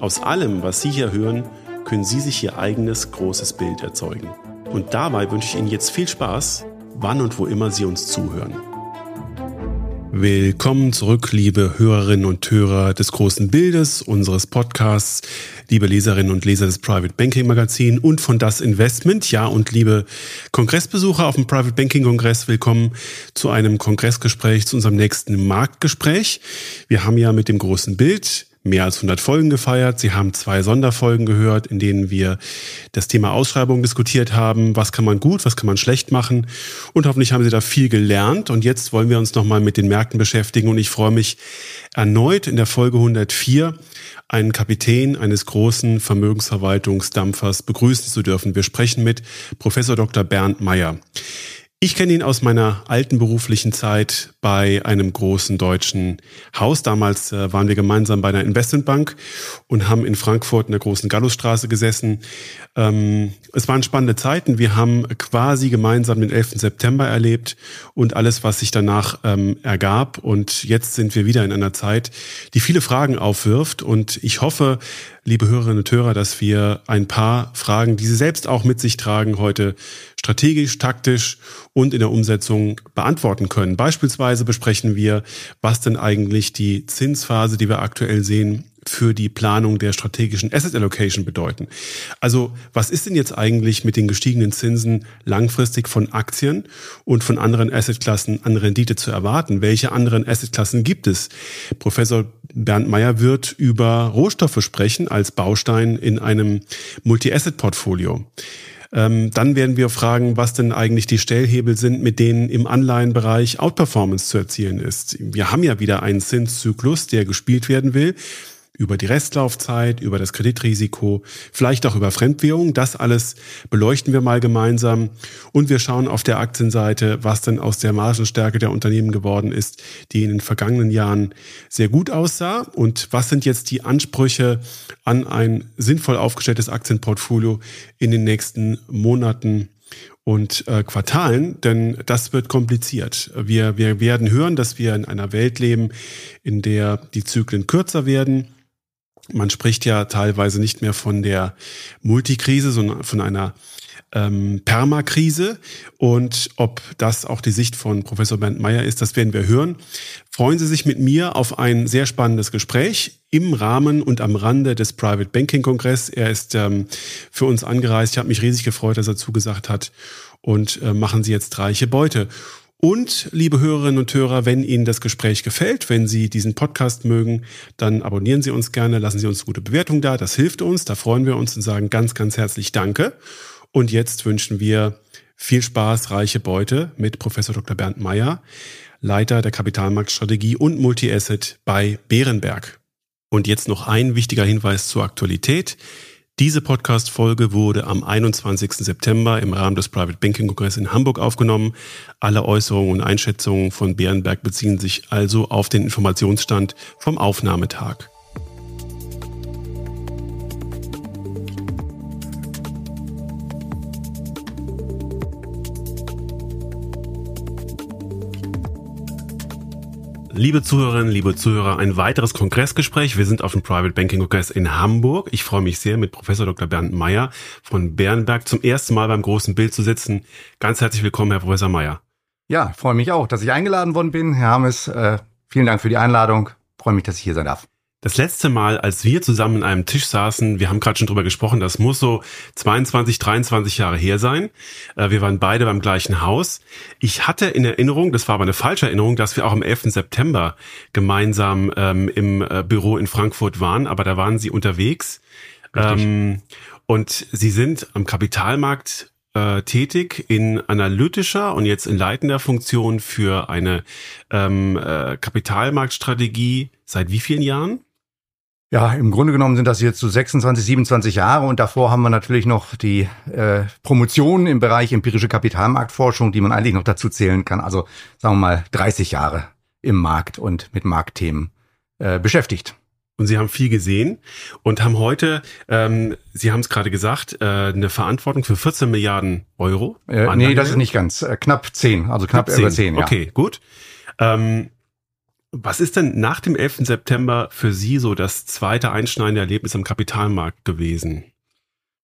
Aus allem, was Sie hier hören, können Sie sich Ihr eigenes großes Bild erzeugen. Und dabei wünsche ich Ihnen jetzt viel Spaß wann und wo immer Sie uns zuhören. Willkommen zurück, liebe Hörerinnen und Hörer des großen Bildes unseres Podcasts, liebe Leserinnen und Leser des Private Banking Magazin und von Das Investment. Ja, und liebe Kongressbesucher auf dem Private Banking Kongress, willkommen zu einem Kongressgespräch, zu unserem nächsten Marktgespräch. Wir haben ja mit dem großen Bild mehr als 100 Folgen gefeiert. Sie haben zwei Sonderfolgen gehört, in denen wir das Thema Ausschreibung diskutiert haben. Was kann man gut, was kann man schlecht machen? Und hoffentlich haben Sie da viel gelernt. Und jetzt wollen wir uns nochmal mit den Märkten beschäftigen. Und ich freue mich erneut in der Folge 104 einen Kapitän eines großen Vermögensverwaltungsdampfers begrüßen zu dürfen. Wir sprechen mit Professor Dr. Bernd Meyer. Ich kenne ihn aus meiner alten beruflichen Zeit bei einem großen deutschen Haus. Damals äh, waren wir gemeinsam bei einer Investmentbank und haben in Frankfurt in der großen Gallusstraße gesessen. Ähm, es waren spannende Zeiten. Wir haben quasi gemeinsam den 11. September erlebt und alles, was sich danach ähm, ergab. Und jetzt sind wir wieder in einer Zeit, die viele Fragen aufwirft. Und ich hoffe, liebe Hörerinnen und Hörer, dass wir ein paar Fragen, die Sie selbst auch mit sich tragen, heute strategisch, taktisch und in der Umsetzung beantworten können. Beispielsweise besprechen wir, was denn eigentlich die Zinsphase, die wir aktuell sehen, für die Planung der strategischen Asset Allocation bedeuten. Also was ist denn jetzt eigentlich mit den gestiegenen Zinsen langfristig von Aktien und von anderen Assetklassen an Rendite zu erwarten? Welche anderen Assetklassen gibt es? Professor Bernd Meyer wird über Rohstoffe sprechen als Baustein in einem Multi-Asset-Portfolio. Ähm, dann werden wir fragen, was denn eigentlich die Stellhebel sind, mit denen im Anleihenbereich Outperformance zu erzielen ist. Wir haben ja wieder einen Zinszyklus, der gespielt werden will über die Restlaufzeit, über das Kreditrisiko, vielleicht auch über Fremdwährung. Das alles beleuchten wir mal gemeinsam. Und wir schauen auf der Aktienseite, was denn aus der Margenstärke der Unternehmen geworden ist, die in den vergangenen Jahren sehr gut aussah. Und was sind jetzt die Ansprüche an ein sinnvoll aufgestelltes Aktienportfolio in den nächsten Monaten und äh, Quartalen, denn das wird kompliziert. Wir, wir werden hören, dass wir in einer Welt leben, in der die Zyklen kürzer werden man spricht ja teilweise nicht mehr von der Multikrise, sondern von einer ähm, Permakrise. Und ob das auch die Sicht von Professor Bernd Meyer ist, das werden wir hören. Freuen Sie sich mit mir auf ein sehr spannendes Gespräch im Rahmen und am Rande des Private Banking Kongress. Er ist ähm, für uns angereist. Ich habe mich riesig gefreut, dass er zugesagt hat. Und äh, machen Sie jetzt reiche Beute. Und, liebe Hörerinnen und Hörer, wenn Ihnen das Gespräch gefällt, wenn Sie diesen Podcast mögen, dann abonnieren Sie uns gerne, lassen Sie uns gute Bewertung da. Das hilft uns, da freuen wir uns und sagen ganz, ganz herzlich Danke. Und jetzt wünschen wir viel Spaß, reiche Beute mit Professor Dr. Bernd Meyer, Leiter der Kapitalmarktstrategie und Multi-Asset bei Bärenberg. Und jetzt noch ein wichtiger Hinweis zur Aktualität. Diese Podcast-Folge wurde am 21. September im Rahmen des Private Banking Kongress in Hamburg aufgenommen. Alle Äußerungen und Einschätzungen von Bärenberg beziehen sich also auf den Informationsstand vom Aufnahmetag. Liebe Zuhörerinnen, liebe Zuhörer, ein weiteres Kongressgespräch. Wir sind auf dem Private Banking Kongress in Hamburg. Ich freue mich sehr, mit Professor Dr. Bernd Meyer von Bernberg zum ersten Mal beim großen Bild zu sitzen. Ganz herzlich willkommen, Herr Professor Meyer. Ja, freue mich auch, dass ich eingeladen worden bin. Herr Hammes, äh, vielen Dank für die Einladung. Freue mich, dass ich hier sein darf. Das letzte Mal, als wir zusammen an einem Tisch saßen, wir haben gerade schon drüber gesprochen, das muss so 22, 23 Jahre her sein. Äh, wir waren beide beim gleichen Haus. Ich hatte in Erinnerung, das war aber eine falsche Erinnerung, dass wir auch am 11. September gemeinsam ähm, im äh, Büro in Frankfurt waren, aber da waren Sie unterwegs. Ähm, und Sie sind am Kapitalmarkt äh, tätig in analytischer und jetzt in leitender Funktion für eine ähm, äh, Kapitalmarktstrategie seit wie vielen Jahren? Ja, im Grunde genommen sind das jetzt so 26, 27 Jahre und davor haben wir natürlich noch die äh, Promotion im Bereich empirische Kapitalmarktforschung, die man eigentlich noch dazu zählen kann. Also sagen wir mal 30 Jahre im Markt und mit Marktthemen äh, beschäftigt. Und Sie haben viel gesehen und haben heute, ähm, Sie haben es gerade gesagt, äh, eine Verantwortung für 14 Milliarden Euro. Äh, nee, das ist nicht ganz. Äh, knapp 10, also knapp, knapp 10. über 10, ja. Okay, gut. Ähm, was ist denn nach dem 11. September für Sie so das zweite einschneidende Erlebnis am Kapitalmarkt gewesen?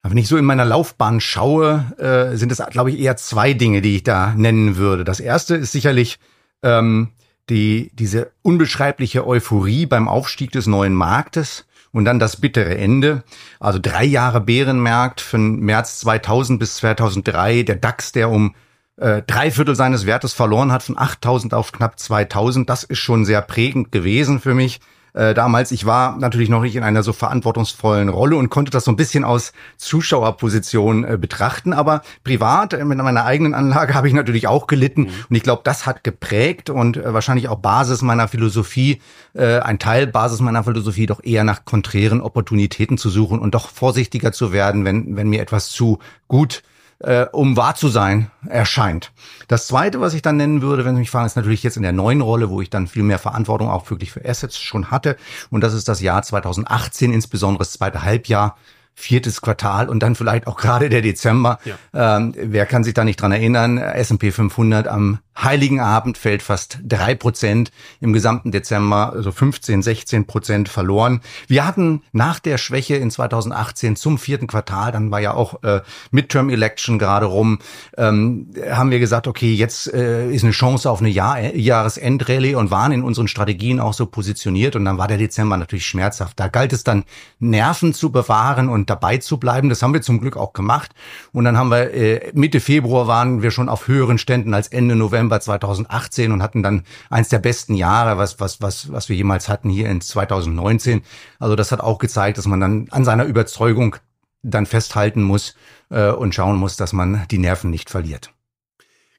Wenn ich so in meiner Laufbahn schaue, äh, sind es, glaube ich, eher zwei Dinge, die ich da nennen würde. Das erste ist sicherlich ähm, die, diese unbeschreibliche Euphorie beim Aufstieg des neuen Marktes und dann das bittere Ende. Also drei Jahre Bärenmarkt von März 2000 bis 2003, der DAX, der um äh, drei Viertel seines Wertes verloren hat, von 8000 auf knapp 2000. Das ist schon sehr prägend gewesen für mich. Äh, damals, ich war natürlich noch nicht in einer so verantwortungsvollen Rolle und konnte das so ein bisschen aus Zuschauerposition äh, betrachten. Aber privat, äh, mit meiner eigenen Anlage, habe ich natürlich auch gelitten. Mhm. Und ich glaube, das hat geprägt und äh, wahrscheinlich auch Basis meiner Philosophie, ein Teil Basis meiner Philosophie, doch eher nach konträren Opportunitäten zu suchen und doch vorsichtiger zu werden, wenn, wenn mir etwas zu gut äh, um wahr zu sein, erscheint. Das Zweite, was ich dann nennen würde, wenn Sie mich fragen, ist natürlich jetzt in der neuen Rolle, wo ich dann viel mehr Verantwortung auch wirklich für Assets schon hatte. Und das ist das Jahr 2018, insbesondere das zweite Halbjahr viertes Quartal und dann vielleicht auch gerade der Dezember. Ja. Ähm, wer kann sich da nicht dran erinnern? S&P 500 am Heiligen Abend fällt fast drei Prozent, im gesamten Dezember also 15, 16 Prozent verloren. Wir hatten nach der Schwäche in 2018 zum vierten Quartal, dann war ja auch äh, Midterm Election gerade rum, ähm, haben wir gesagt, okay, jetzt äh, ist eine Chance auf eine Jahr Jahresendrallye und waren in unseren Strategien auch so positioniert und dann war der Dezember natürlich schmerzhaft. Da galt es dann Nerven zu bewahren und dabei zu bleiben. Das haben wir zum Glück auch gemacht und dann haben wir äh, Mitte Februar waren wir schon auf höheren Ständen als Ende November November 2018 und hatten dann eins der besten Jahre, was, was, was, was wir jemals hatten hier in 2019. Also das hat auch gezeigt, dass man dann an seiner Überzeugung dann festhalten muss äh, und schauen muss, dass man die Nerven nicht verliert.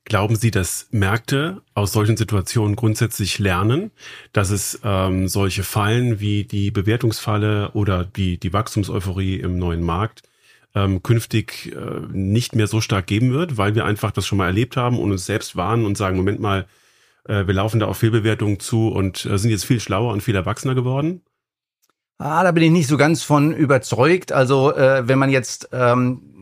Glauben Sie, dass Märkte aus solchen Situationen grundsätzlich lernen, dass es ähm, solche Fallen wie die Bewertungsfalle oder die, die Wachstumseuphorie im neuen Markt ähm, künftig äh, nicht mehr so stark geben wird, weil wir einfach das schon mal erlebt haben und uns selbst warnen und sagen, Moment mal, äh, wir laufen da auf Fehlbewertungen zu und äh, sind jetzt viel schlauer und viel erwachsener geworden? Ah, da bin ich nicht so ganz von überzeugt. Also äh, wenn man jetzt ähm,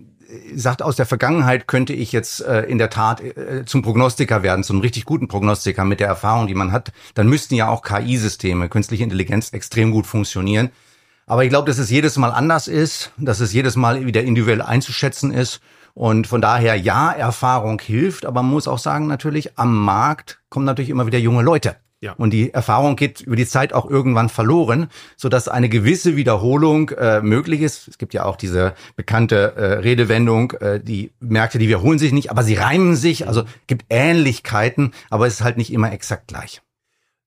sagt, aus der Vergangenheit könnte ich jetzt äh, in der Tat äh, zum Prognostiker werden, zum richtig guten Prognostiker mit der Erfahrung, die man hat, dann müssten ja auch KI-Systeme, künstliche Intelligenz extrem gut funktionieren. Aber ich glaube, dass es jedes Mal anders ist, dass es jedes Mal wieder individuell einzuschätzen ist. Und von daher, ja, Erfahrung hilft, aber man muss auch sagen, natürlich, am Markt kommen natürlich immer wieder junge Leute. Ja. Und die Erfahrung geht über die Zeit auch irgendwann verloren, so dass eine gewisse Wiederholung äh, möglich ist. Es gibt ja auch diese bekannte äh, Redewendung, äh, die Märkte, die wiederholen sich nicht, aber sie reimen sich. Also gibt Ähnlichkeiten, aber es ist halt nicht immer exakt gleich.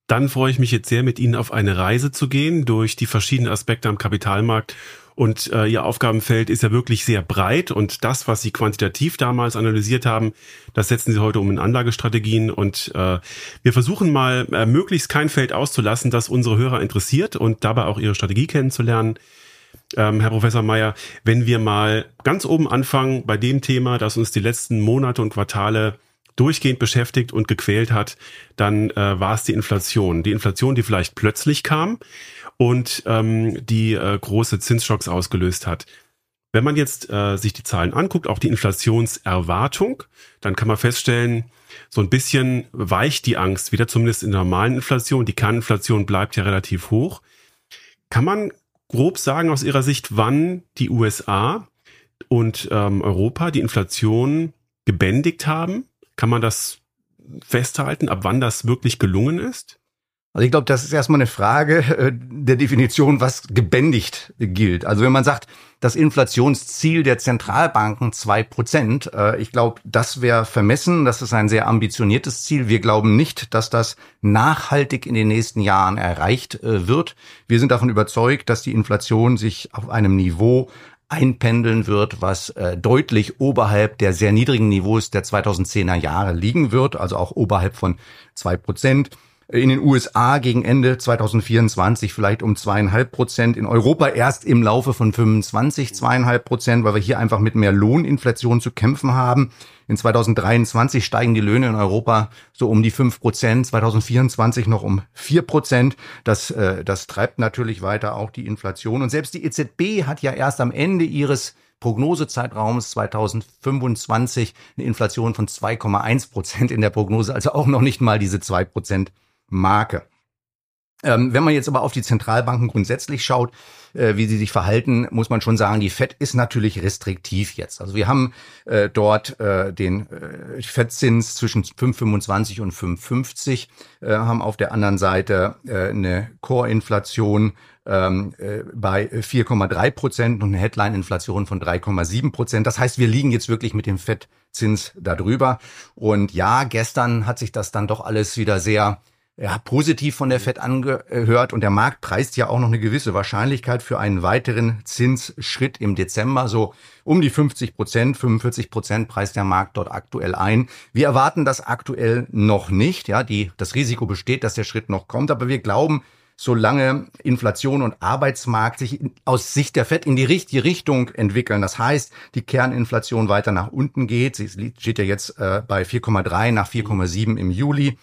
Dann freue ich mich jetzt sehr, mit Ihnen auf eine Reise zu gehen durch die verschiedenen Aspekte am Kapitalmarkt. Und äh, Ihr Aufgabenfeld ist ja wirklich sehr breit und das, was Sie quantitativ damals analysiert haben, das setzen Sie heute um in Anlagestrategien. Und äh, wir versuchen mal, äh, möglichst kein Feld auszulassen, das unsere Hörer interessiert und dabei auch Ihre Strategie kennenzulernen. Ähm, Herr Professor Meyer, wenn wir mal ganz oben anfangen bei dem Thema, das uns die letzten Monate und Quartale durchgehend beschäftigt und gequält hat, dann äh, war es die Inflation. Die Inflation, die vielleicht plötzlich kam und ähm, die äh, große Zinsschocks ausgelöst hat. Wenn man jetzt äh, sich die Zahlen anguckt, auch die Inflationserwartung, dann kann man feststellen, so ein bisschen weicht die Angst wieder, zumindest in der normalen Inflation. Die Kerninflation bleibt ja relativ hoch. Kann man grob sagen aus Ihrer Sicht, wann die USA und ähm, Europa die Inflation gebändigt haben? Kann man das festhalten, ab wann das wirklich gelungen ist? Also ich glaube, das ist erstmal eine Frage äh, der Definition, was gebändigt gilt. Also wenn man sagt, das Inflationsziel der Zentralbanken zwei Prozent, äh, ich glaube, das wäre vermessen. Das ist ein sehr ambitioniertes Ziel. Wir glauben nicht, dass das nachhaltig in den nächsten Jahren erreicht äh, wird. Wir sind davon überzeugt, dass die Inflation sich auf einem Niveau einpendeln wird, was äh, deutlich oberhalb der sehr niedrigen Niveaus der 2010er Jahre liegen wird, also auch oberhalb von zwei Prozent in den USA gegen Ende 2024 vielleicht um zweieinhalb Prozent, in Europa erst im Laufe von 25 zweieinhalb Prozent, weil wir hier einfach mit mehr Lohninflation zu kämpfen haben. In 2023 steigen die Löhne in Europa so um die fünf Prozent, 2024 noch um vier Prozent. Das, äh, das treibt natürlich weiter auch die Inflation. Und selbst die EZB hat ja erst am Ende ihres Prognosezeitraums 2025 eine Inflation von 2,1 Prozent in der Prognose, also auch noch nicht mal diese zwei Prozent Marke. Ähm, wenn man jetzt aber auf die Zentralbanken grundsätzlich schaut, äh, wie sie sich verhalten, muss man schon sagen, die Fed ist natürlich restriktiv jetzt. Also wir haben äh, dort äh, den äh, Fed-Zins zwischen 5,25 und 5,50, äh, haben auf der anderen Seite äh, eine Core-Inflation ähm, äh, bei 4,3 Prozent und eine Headline-Inflation von 3,7 Prozent. Das heißt, wir liegen jetzt wirklich mit dem Fed-Zins darüber. Und ja, gestern hat sich das dann doch alles wieder sehr ja, positiv von der Fed angehört und der Markt preist ja auch noch eine gewisse Wahrscheinlichkeit für einen weiteren Zinsschritt im Dezember. So um die 50 Prozent, 45 Prozent preist der Markt dort aktuell ein. Wir erwarten das aktuell noch nicht. Ja, die, das Risiko besteht, dass der Schritt noch kommt, aber wir glauben, solange Inflation und Arbeitsmarkt sich aus Sicht der Fed in die richtige Richtung entwickeln. Das heißt, die Kerninflation weiter nach unten geht. Sie steht ja jetzt äh, bei 4,3 nach 4,7 im Juli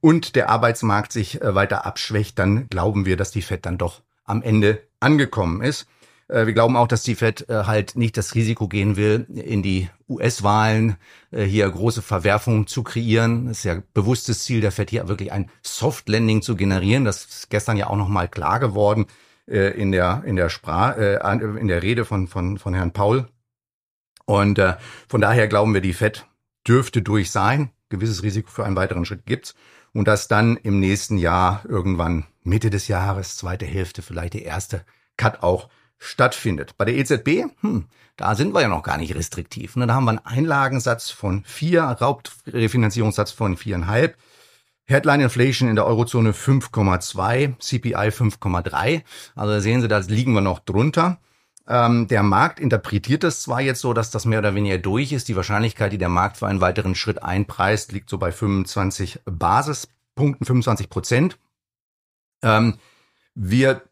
und der Arbeitsmarkt sich äh, weiter abschwächt, dann glauben wir, dass die Fed dann doch am Ende angekommen ist. Äh, wir glauben auch, dass die Fed äh, halt nicht das Risiko gehen will, in die US-Wahlen hier große Verwerfungen zu kreieren. Das ist ja bewusstes Ziel der Fed hier wirklich ein Soft Landing zu generieren. Das ist gestern ja auch noch mal klar geworden in der in der Sprache in der Rede von von von Herrn Paul. Und von daher glauben wir, die Fed dürfte durch sein. Gewisses Risiko für einen weiteren Schritt gibt's und dass dann im nächsten Jahr irgendwann Mitte des Jahres, zweite Hälfte, vielleicht der erste Cut auch stattfindet. Bei der EZB, hm, da sind wir ja noch gar nicht restriktiv. Ne? Da haben wir einen Einlagensatz von vier, Raubrefinanzierungssatz von viereinhalb. Headline Inflation in der Eurozone 5,2, CPI 5,3. Also sehen Sie, da liegen wir noch drunter. Ähm, der Markt interpretiert es zwar jetzt so, dass das mehr oder weniger durch ist. Die Wahrscheinlichkeit, die der Markt für einen weiteren Schritt einpreist, liegt so bei 25 Basispunkten, 25 Prozent. Ähm, wir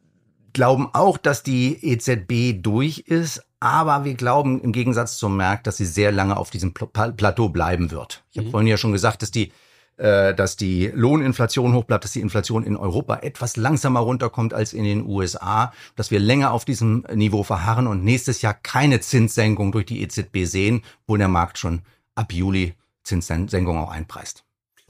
glauben auch, dass die EZB durch ist, aber wir glauben im Gegensatz zum Markt, dass sie sehr lange auf diesem Plateau bleiben wird. Ich habe mhm. vorhin ja schon gesagt, dass die dass die Lohninflation hoch bleibt, dass die Inflation in Europa etwas langsamer runterkommt als in den USA, dass wir länger auf diesem Niveau verharren und nächstes Jahr keine Zinssenkung durch die EZB sehen, wo der Markt schon ab Juli Zinssenkung auch einpreist.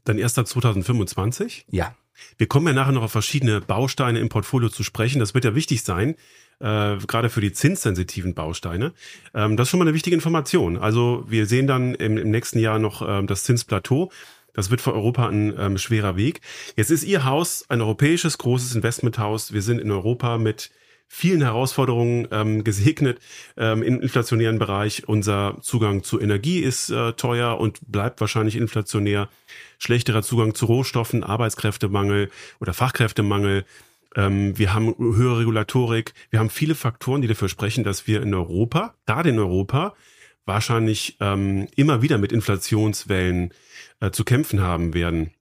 Dann erst ab 2025? Ja. Wir kommen ja nachher noch auf verschiedene Bausteine im Portfolio zu sprechen. Das wird ja wichtig sein, äh, gerade für die zinssensitiven Bausteine. Ähm, das ist schon mal eine wichtige Information. Also wir sehen dann im, im nächsten Jahr noch ähm, das Zinsplateau. Das wird für Europa ein ähm, schwerer Weg. Jetzt ist Ihr Haus ein europäisches großes Investmenthaus. Wir sind in Europa mit vielen Herausforderungen ähm, gesegnet ähm, im inflationären Bereich. Unser Zugang zu Energie ist äh, teuer und bleibt wahrscheinlich inflationär. Schlechterer Zugang zu Rohstoffen, Arbeitskräftemangel oder Fachkräftemangel. Ähm, wir haben höhere Regulatorik. Wir haben viele Faktoren, die dafür sprechen, dass wir in Europa, gerade in Europa, wahrscheinlich ähm, immer wieder mit Inflationswellen äh, zu kämpfen haben werden.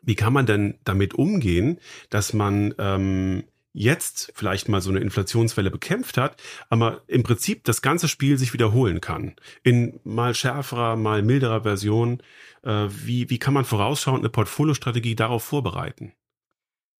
Wie kann man denn damit umgehen, dass man ähm, jetzt vielleicht mal so eine Inflationswelle bekämpft hat, aber im Prinzip das ganze Spiel sich wiederholen kann. In mal schärferer, mal milderer Version. Äh, wie, wie kann man vorausschauend eine Portfoliostrategie darauf vorbereiten?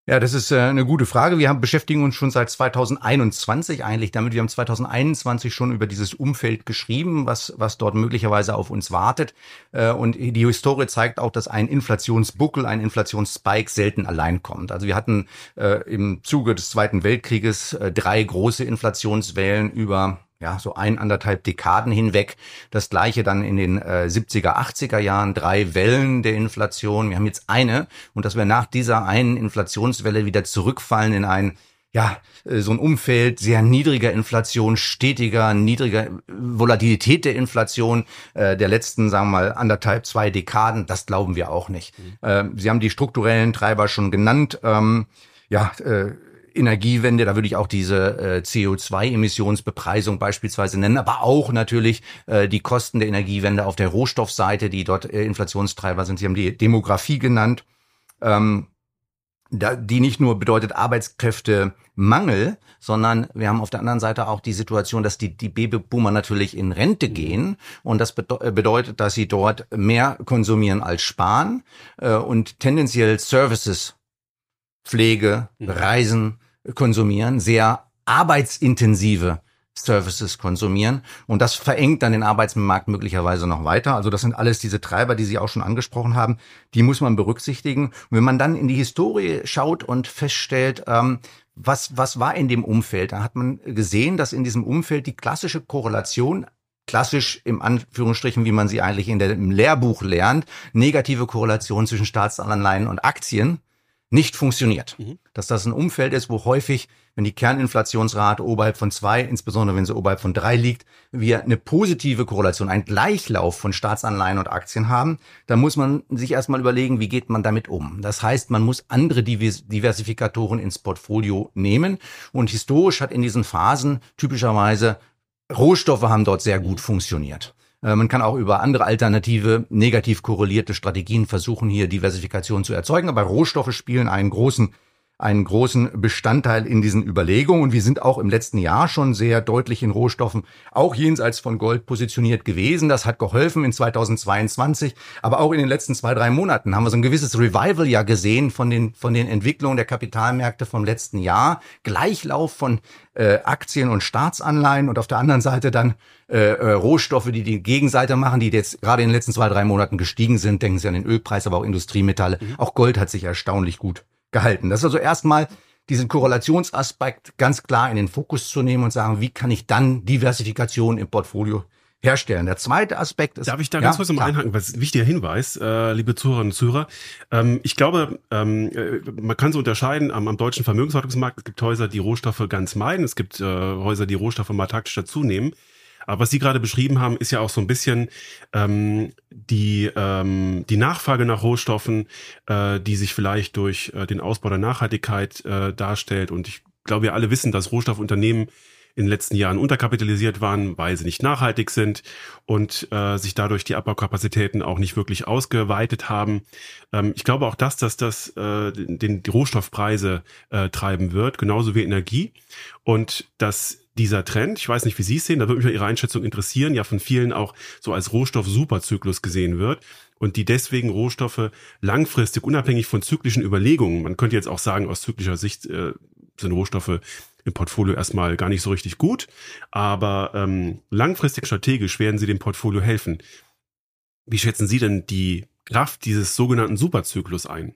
Ja, das ist äh, eine gute Frage. Wir haben, beschäftigen uns schon seit 2021 eigentlich damit. Wir haben 2021 schon über dieses Umfeld geschrieben, was, was dort möglicherweise auf uns wartet. Äh, und die Historie zeigt auch, dass ein Inflationsbuckel, ein Inflationsspike selten allein kommt. Also wir hatten äh, im Zuge des Zweiten Weltkrieges drei große Inflationswellen über ja, so ein, anderthalb Dekaden hinweg. Das gleiche dann in den äh, 70er, 80er Jahren, drei Wellen der Inflation. Wir haben jetzt eine und dass wir nach dieser einen Inflationswelle wieder zurückfallen in ein ja, äh, so ein Umfeld sehr niedriger Inflation, stetiger, niedriger Volatilität der Inflation äh, der letzten, sagen wir mal, anderthalb, zwei Dekaden, das glauben wir auch nicht. Mhm. Äh, Sie haben die strukturellen Treiber schon genannt. Ähm, ja, äh, Energiewende, da würde ich auch diese äh, CO2-Emissionsbepreisung beispielsweise nennen, aber auch natürlich äh, die Kosten der Energiewende auf der Rohstoffseite, die dort äh, Inflationstreiber sind. Sie haben die Demografie genannt. Ähm, da, die nicht nur bedeutet Arbeitskräftemangel, sondern wir haben auf der anderen Seite auch die Situation, dass die, die Babyboomer natürlich in Rente gehen und das bedeutet, dass sie dort mehr konsumieren als sparen äh, und tendenziell Services, Pflege, mhm. Reisen konsumieren, sehr arbeitsintensive Services konsumieren. Und das verengt dann den Arbeitsmarkt möglicherweise noch weiter. Also das sind alles diese Treiber, die Sie auch schon angesprochen haben. Die muss man berücksichtigen. Und wenn man dann in die Historie schaut und feststellt, ähm, was, was war in dem Umfeld, da hat man gesehen, dass in diesem Umfeld die klassische Korrelation klassisch im Anführungsstrichen, wie man sie eigentlich in der, im Lehrbuch lernt, negative Korrelation zwischen Staatsanleihen und Aktien nicht funktioniert. Mhm. Dass das ein Umfeld ist, wo häufig, wenn die Kerninflationsrate oberhalb von zwei, insbesondere wenn sie oberhalb von drei liegt, wir eine positive Korrelation, einen Gleichlauf von Staatsanleihen und Aktien haben, dann muss man sich erstmal überlegen, wie geht man damit um. Das heißt, man muss andere Diversifikatoren ins Portfolio nehmen. Und historisch hat in diesen Phasen typischerweise Rohstoffe haben dort sehr gut funktioniert. Äh, man kann auch über andere alternative, negativ korrelierte Strategien versuchen, hier Diversifikation zu erzeugen. Aber Rohstoffe spielen einen großen einen großen Bestandteil in diesen Überlegungen. Und wir sind auch im letzten Jahr schon sehr deutlich in Rohstoffen, auch jenseits von Gold positioniert gewesen. Das hat geholfen in 2022. Aber auch in den letzten zwei, drei Monaten haben wir so ein gewisses Revival ja gesehen von den, von den Entwicklungen der Kapitalmärkte vom letzten Jahr. Gleichlauf von äh, Aktien und Staatsanleihen und auf der anderen Seite dann äh, äh, Rohstoffe, die die Gegenseite machen, die jetzt gerade in den letzten zwei, drei Monaten gestiegen sind. Denken Sie an den Ölpreis, aber auch Industriemetalle. Mhm. Auch Gold hat sich erstaunlich gut gehalten. Das ist also erstmal diesen Korrelationsaspekt ganz klar in den Fokus zu nehmen und sagen, wie kann ich dann Diversifikation im Portfolio herstellen. Der zweite Aspekt ist. Darf ich da ganz ja, kurz mal einhaken? Was wichtiger Hinweis, äh, liebe Zuhörerinnen und Zuhörer. Ähm, ich glaube, ähm, äh, man kann so unterscheiden am, am deutschen Vermögensverwaltungsmarkt. Es gibt Häuser, die Rohstoffe ganz meiden. Es gibt äh, Häuser, die Rohstoffe mal taktisch dazunehmen. Aber was Sie gerade beschrieben haben, ist ja auch so ein bisschen ähm, die, ähm, die Nachfrage nach Rohstoffen, äh, die sich vielleicht durch äh, den Ausbau der Nachhaltigkeit äh, darstellt. Und ich glaube, wir alle wissen, dass Rohstoffunternehmen in den letzten Jahren unterkapitalisiert waren, weil sie nicht nachhaltig sind und äh, sich dadurch die Abbaukapazitäten auch nicht wirklich ausgeweitet haben. Ähm, ich glaube auch, dass das, das äh, den, die Rohstoffpreise äh, treiben wird, genauso wie Energie. Und dass dieser Trend, ich weiß nicht, wie Sie es sehen, da würde mich Ihre Einschätzung interessieren, ja von vielen auch so als Rohstoff-Superzyklus gesehen wird und die deswegen Rohstoffe langfristig unabhängig von zyklischen Überlegungen, man könnte jetzt auch sagen, aus zyklischer Sicht äh, sind Rohstoffe im Portfolio erstmal gar nicht so richtig gut, aber ähm, langfristig strategisch werden sie dem Portfolio helfen. Wie schätzen Sie denn die Kraft dieses sogenannten Superzyklus ein?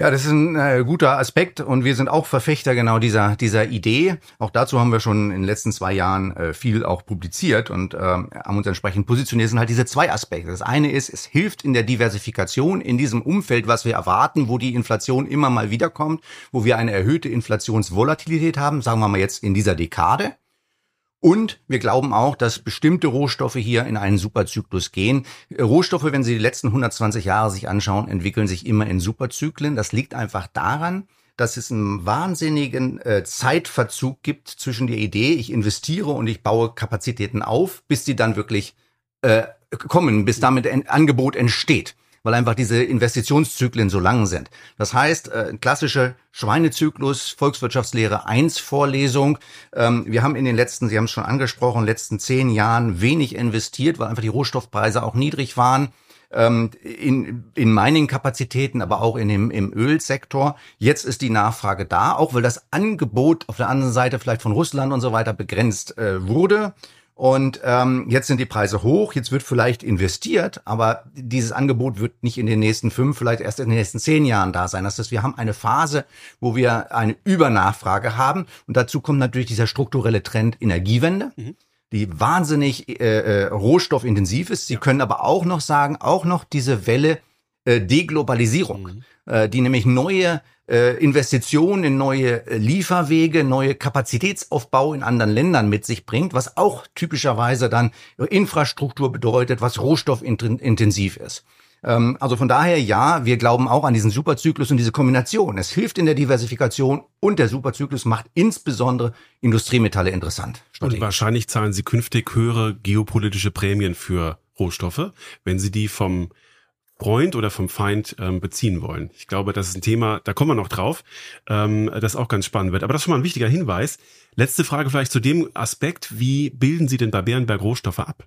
Ja, das ist ein äh, guter Aspekt und wir sind auch Verfechter genau dieser dieser Idee. Auch dazu haben wir schon in den letzten zwei Jahren äh, viel auch publiziert und äh, haben uns entsprechend positioniert. Das sind halt diese zwei Aspekte. Das eine ist, es hilft in der Diversifikation in diesem Umfeld, was wir erwarten, wo die Inflation immer mal wiederkommt, wo wir eine erhöhte Inflationsvolatilität haben, sagen wir mal jetzt in dieser Dekade. Und wir glauben auch, dass bestimmte Rohstoffe hier in einen Superzyklus gehen. Rohstoffe, wenn Sie die letzten 120 Jahre sich anschauen, entwickeln sich immer in Superzyklen. Das liegt einfach daran, dass es einen wahnsinnigen äh, Zeitverzug gibt zwischen der Idee, ich investiere und ich baue Kapazitäten auf, bis die dann wirklich äh, kommen, bis damit ein Angebot entsteht weil einfach diese Investitionszyklen so lang sind. Das heißt, äh, klassische Schweinezyklus, Volkswirtschaftslehre 1 Vorlesung. Ähm, wir haben in den letzten, Sie haben es schon angesprochen, letzten zehn Jahren wenig investiert, weil einfach die Rohstoffpreise auch niedrig waren ähm, in, in Mining-Kapazitäten, aber auch in dem, im Ölsektor. Jetzt ist die Nachfrage da, auch weil das Angebot auf der anderen Seite vielleicht von Russland und so weiter begrenzt äh, wurde. Und ähm, jetzt sind die Preise hoch, jetzt wird vielleicht investiert, aber dieses Angebot wird nicht in den nächsten fünf, vielleicht erst in den nächsten zehn Jahren da sein. Das heißt, wir haben eine Phase, wo wir eine Übernachfrage haben. Und dazu kommt natürlich dieser strukturelle Trend Energiewende. Mhm. die wahnsinnig äh, äh, rohstoffintensiv ist. Sie können aber auch noch sagen, auch noch diese Welle äh, Deglobalisierung, mhm. äh, die nämlich neue äh, Investitionen in neue äh, Lieferwege, neue Kapazitätsaufbau in anderen Ländern mit sich bringt, was auch typischerweise dann Infrastruktur bedeutet, was rohstoffintensiv ist. Ähm, also von daher ja, wir glauben auch an diesen Superzyklus und diese Kombination. Es hilft in der Diversifikation und der Superzyklus macht insbesondere Industriemetalle interessant. Und wahrscheinlich zahlen Sie künftig höhere geopolitische Prämien für Rohstoffe, wenn Sie die vom Freund oder vom Feind ähm, beziehen wollen. Ich glaube, das ist ein Thema, da kommen wir noch drauf, ähm, das auch ganz spannend wird. Aber das ist schon mal ein wichtiger Hinweis. Letzte Frage vielleicht zu dem Aspekt, wie bilden Sie denn bei Bärenberg Rohstoffe ab?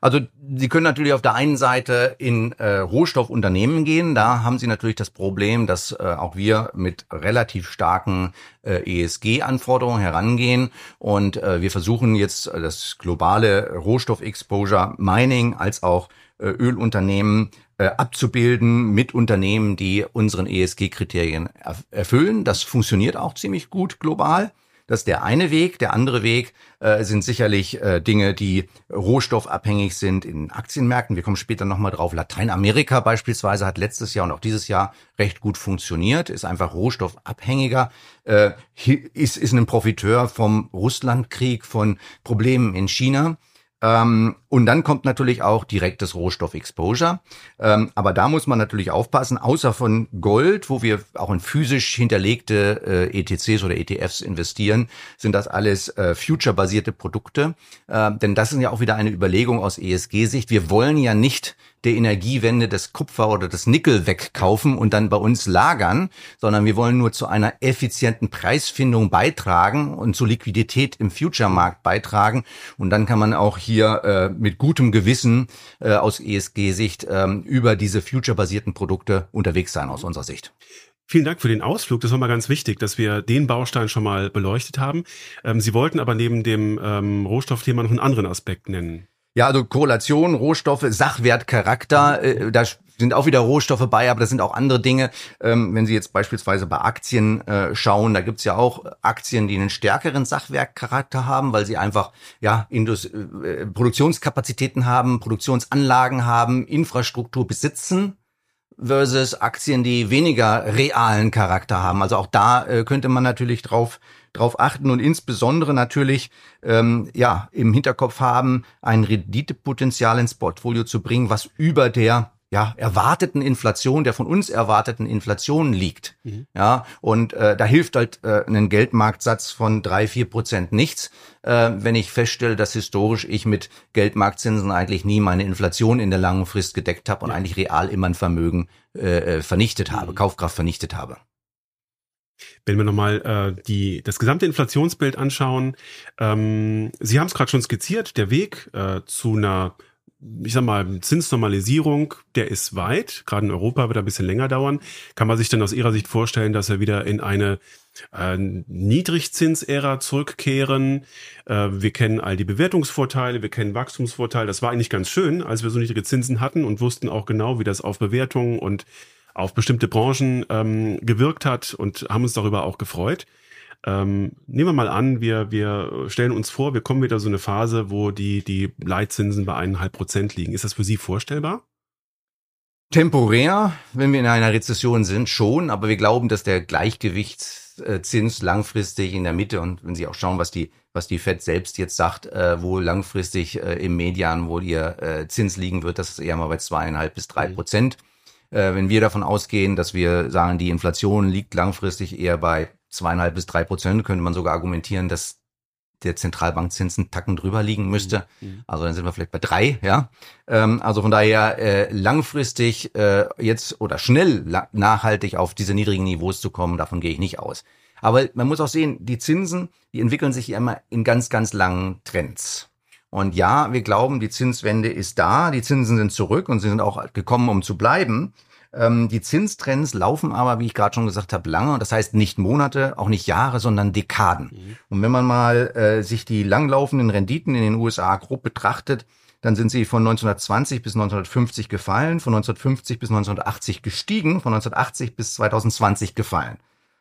Also Sie können natürlich auf der einen Seite in äh, Rohstoffunternehmen gehen. Da haben Sie natürlich das Problem, dass äh, auch wir mit relativ starken äh, ESG-Anforderungen herangehen. Und äh, wir versuchen jetzt äh, das globale Rohstoff-Exposure Mining als auch äh, Ölunternehmen äh, abzubilden mit Unternehmen, die unseren ESG-Kriterien erfüllen. Das funktioniert auch ziemlich gut global. Das ist der eine Weg. Der andere Weg äh, sind sicherlich äh, Dinge, die rohstoffabhängig sind in Aktienmärkten. Wir kommen später nochmal drauf. Lateinamerika beispielsweise hat letztes Jahr und auch dieses Jahr recht gut funktioniert, ist einfach rohstoffabhängiger, äh, ist, ist ein Profiteur vom Russlandkrieg, von Problemen in China. Ähm, und dann kommt natürlich auch direktes Rohstoff-Exposure. Ähm, aber da muss man natürlich aufpassen, außer von Gold, wo wir auch in physisch hinterlegte äh, ETCs oder ETFs investieren, sind das alles äh, future-basierte Produkte. Äh, denn das ist ja auch wieder eine Überlegung aus ESG-Sicht. Wir wollen ja nicht der Energiewende das Kupfer oder das Nickel wegkaufen und dann bei uns lagern, sondern wir wollen nur zu einer effizienten Preisfindung beitragen und zu Liquidität im Future-Markt beitragen. Und dann kann man auch hier äh, mit gutem Gewissen äh, aus ESG-Sicht äh, über diese future-basierten Produkte unterwegs sein, aus unserer Sicht. Vielen Dank für den Ausflug. Das war mal ganz wichtig, dass wir den Baustein schon mal beleuchtet haben. Ähm, Sie wollten aber neben dem ähm, Rohstoffthema noch einen anderen Aspekt nennen. Ja, also Korrelation, Rohstoffe, Sachwertcharakter, äh, da sind auch wieder Rohstoffe bei, aber das sind auch andere Dinge. Ähm, wenn Sie jetzt beispielsweise bei Aktien äh, schauen, da gibt's ja auch Aktien, die einen stärkeren Sachwertcharakter haben, weil sie einfach ja Indus äh, Produktionskapazitäten haben, Produktionsanlagen haben, Infrastruktur besitzen versus Aktien, die weniger realen Charakter haben. Also auch da äh, könnte man natürlich drauf drauf achten und insbesondere natürlich ähm, ja im Hinterkopf haben, ein Renditepotenzial ins Portfolio zu bringen, was über der ja, erwarteten Inflation, der von uns erwarteten Inflation liegt. Mhm. Ja, und äh, da hilft halt äh, ein Geldmarktsatz von drei, vier Prozent nichts, äh, wenn ich feststelle, dass historisch ich mit Geldmarktzinsen eigentlich nie meine Inflation in der langen Frist gedeckt habe und ja. eigentlich real immer ein Vermögen äh, äh vernichtet habe, mhm. Kaufkraft vernichtet habe. Wenn wir nochmal äh, die, das gesamte Inflationsbild anschauen, ähm, Sie haben es gerade schon skizziert, der Weg äh, zu einer ich sag mal, Zinsnormalisierung, der ist weit. Gerade in Europa wird er ein bisschen länger dauern. Kann man sich denn aus Ihrer Sicht vorstellen, dass wir wieder in eine äh, Niedrigzinsära zurückkehren? Äh, wir kennen all die Bewertungsvorteile, wir kennen Wachstumsvorteile. Das war eigentlich ganz schön, als wir so niedrige Zinsen hatten und wussten auch genau, wie das auf Bewertungen und auf bestimmte Branchen ähm, gewirkt hat und haben uns darüber auch gefreut. Ähm, nehmen wir mal an, wir, wir stellen uns vor, wir kommen wieder so eine Phase, wo die, die Leitzinsen bei eineinhalb Prozent liegen. Ist das für Sie vorstellbar? Temporär, wenn wir in einer Rezession sind, schon, aber wir glauben, dass der Gleichgewichtszins langfristig in der Mitte und wenn Sie auch schauen, was die, was die Fed selbst jetzt sagt, äh, wo langfristig äh, im Median wohl ihr äh, Zins liegen wird, das ist eher mal bei zweieinhalb bis drei mhm. Äh, wenn wir davon ausgehen, dass wir sagen, die Inflation liegt langfristig eher bei zweieinhalb bis drei Prozent, könnte man sogar argumentieren, dass der Zentralbankzins einen Tacken drüber liegen müsste. Mhm. mhm. Also dann sind wir vielleicht bei drei, ja. Ähm, also von daher äh, langfristig äh, jetzt oder schnell nachhaltig auf diese niedrigen Niveaus zu kommen, davon gehe ich nicht aus. Aber man muss auch sehen, die Zinsen, die entwickeln sich immer in ganz, ganz langen Trends. Und ja, wir glauben, die Zinswende ist da, die Zinsen sind zurück und sie sind auch gekommen, um zu bleiben. Ähm, die Zinstrends laufen aber, wie ich gerade schon gesagt habe, lange. Und das heißt nicht Monate, auch nicht Jahre, sondern Dekaden. Mhm. Und wenn man mal äh, sich die langlaufenden Renditen in den USA grob betrachtet, dann sind sie von 1920 bis 1950 gefallen, von 1950 bis 1980 gestiegen, von 1980 bis 2020 gefallen.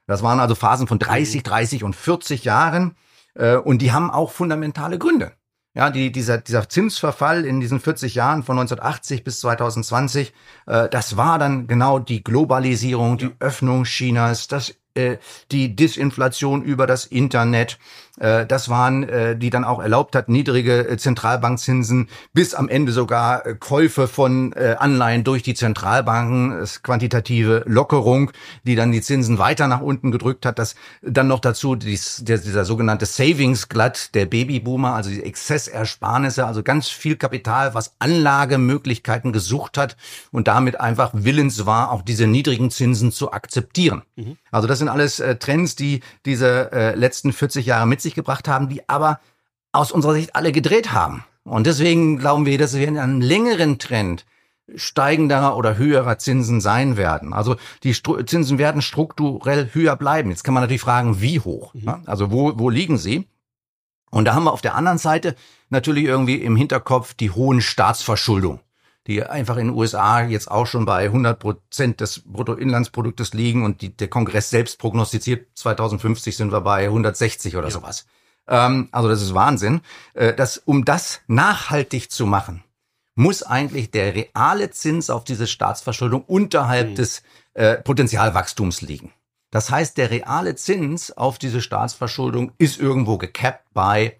Das waren also Phasen von 30, 30 mhm. und 40 Jahren. Äh, und die haben auch fundamentale Gründe. Ja, die, dieser, dieser Zinsverfall in diesen 40 Jahren von 1980 bis 2020, äh, das war dann genau die Globalisierung, die Öffnung Chinas, das äh, die Disinflation über das Internet. Äh, das waren, äh, die dann auch erlaubt hat, niedrige Zentralbankzinsen bis am Ende sogar Käufe von Anleihen durch die Zentralbanken, das quantitative Lockerung, die dann die Zinsen weiter nach unten gedrückt hat. Das dann noch dazu dieser sogenannte Savings-Glatt der Babyboomer, also die Exzessersparnisse, also ganz viel Kapital, was Anlagemöglichkeiten gesucht hat und damit einfach willens war, auch diese niedrigen Zinsen zu akzeptieren. Mhm. Also das sind alles äh, Trends, die diese äh, letzten 40 Jahre mit sich gebracht haben, die aber aus unserer Sicht alle gedreht haben. Und deswegen glauben wir, dass wir in einem längeren Trend steigender oder höherer Zinsen sein werden. Also die Stru Zinsen werden strukturell höher bleiben. Jetzt kann man natürlich fragen, wie hoch? Mhm. Ne? Also wo, wo liegen sie? Und da haben wir auf der anderen Seite natürlich irgendwie im Hinterkopf die hohen Staatsverschuldung die einfach in den USA jetzt auch schon bei 100 Prozent des Bruttoinlandsproduktes liegen und die, der Kongress selbst prognostiziert, 2050 sind wir bei 160 oder ja. sowas. Ähm, also das ist Wahnsinn. Äh, das, um das nachhaltig zu machen, muss eigentlich der reale Zins auf diese Staatsverschuldung unterhalb mhm. des äh, Potenzialwachstums liegen. Das heißt, der reale Zins auf diese Staatsverschuldung ist irgendwo gecapped bei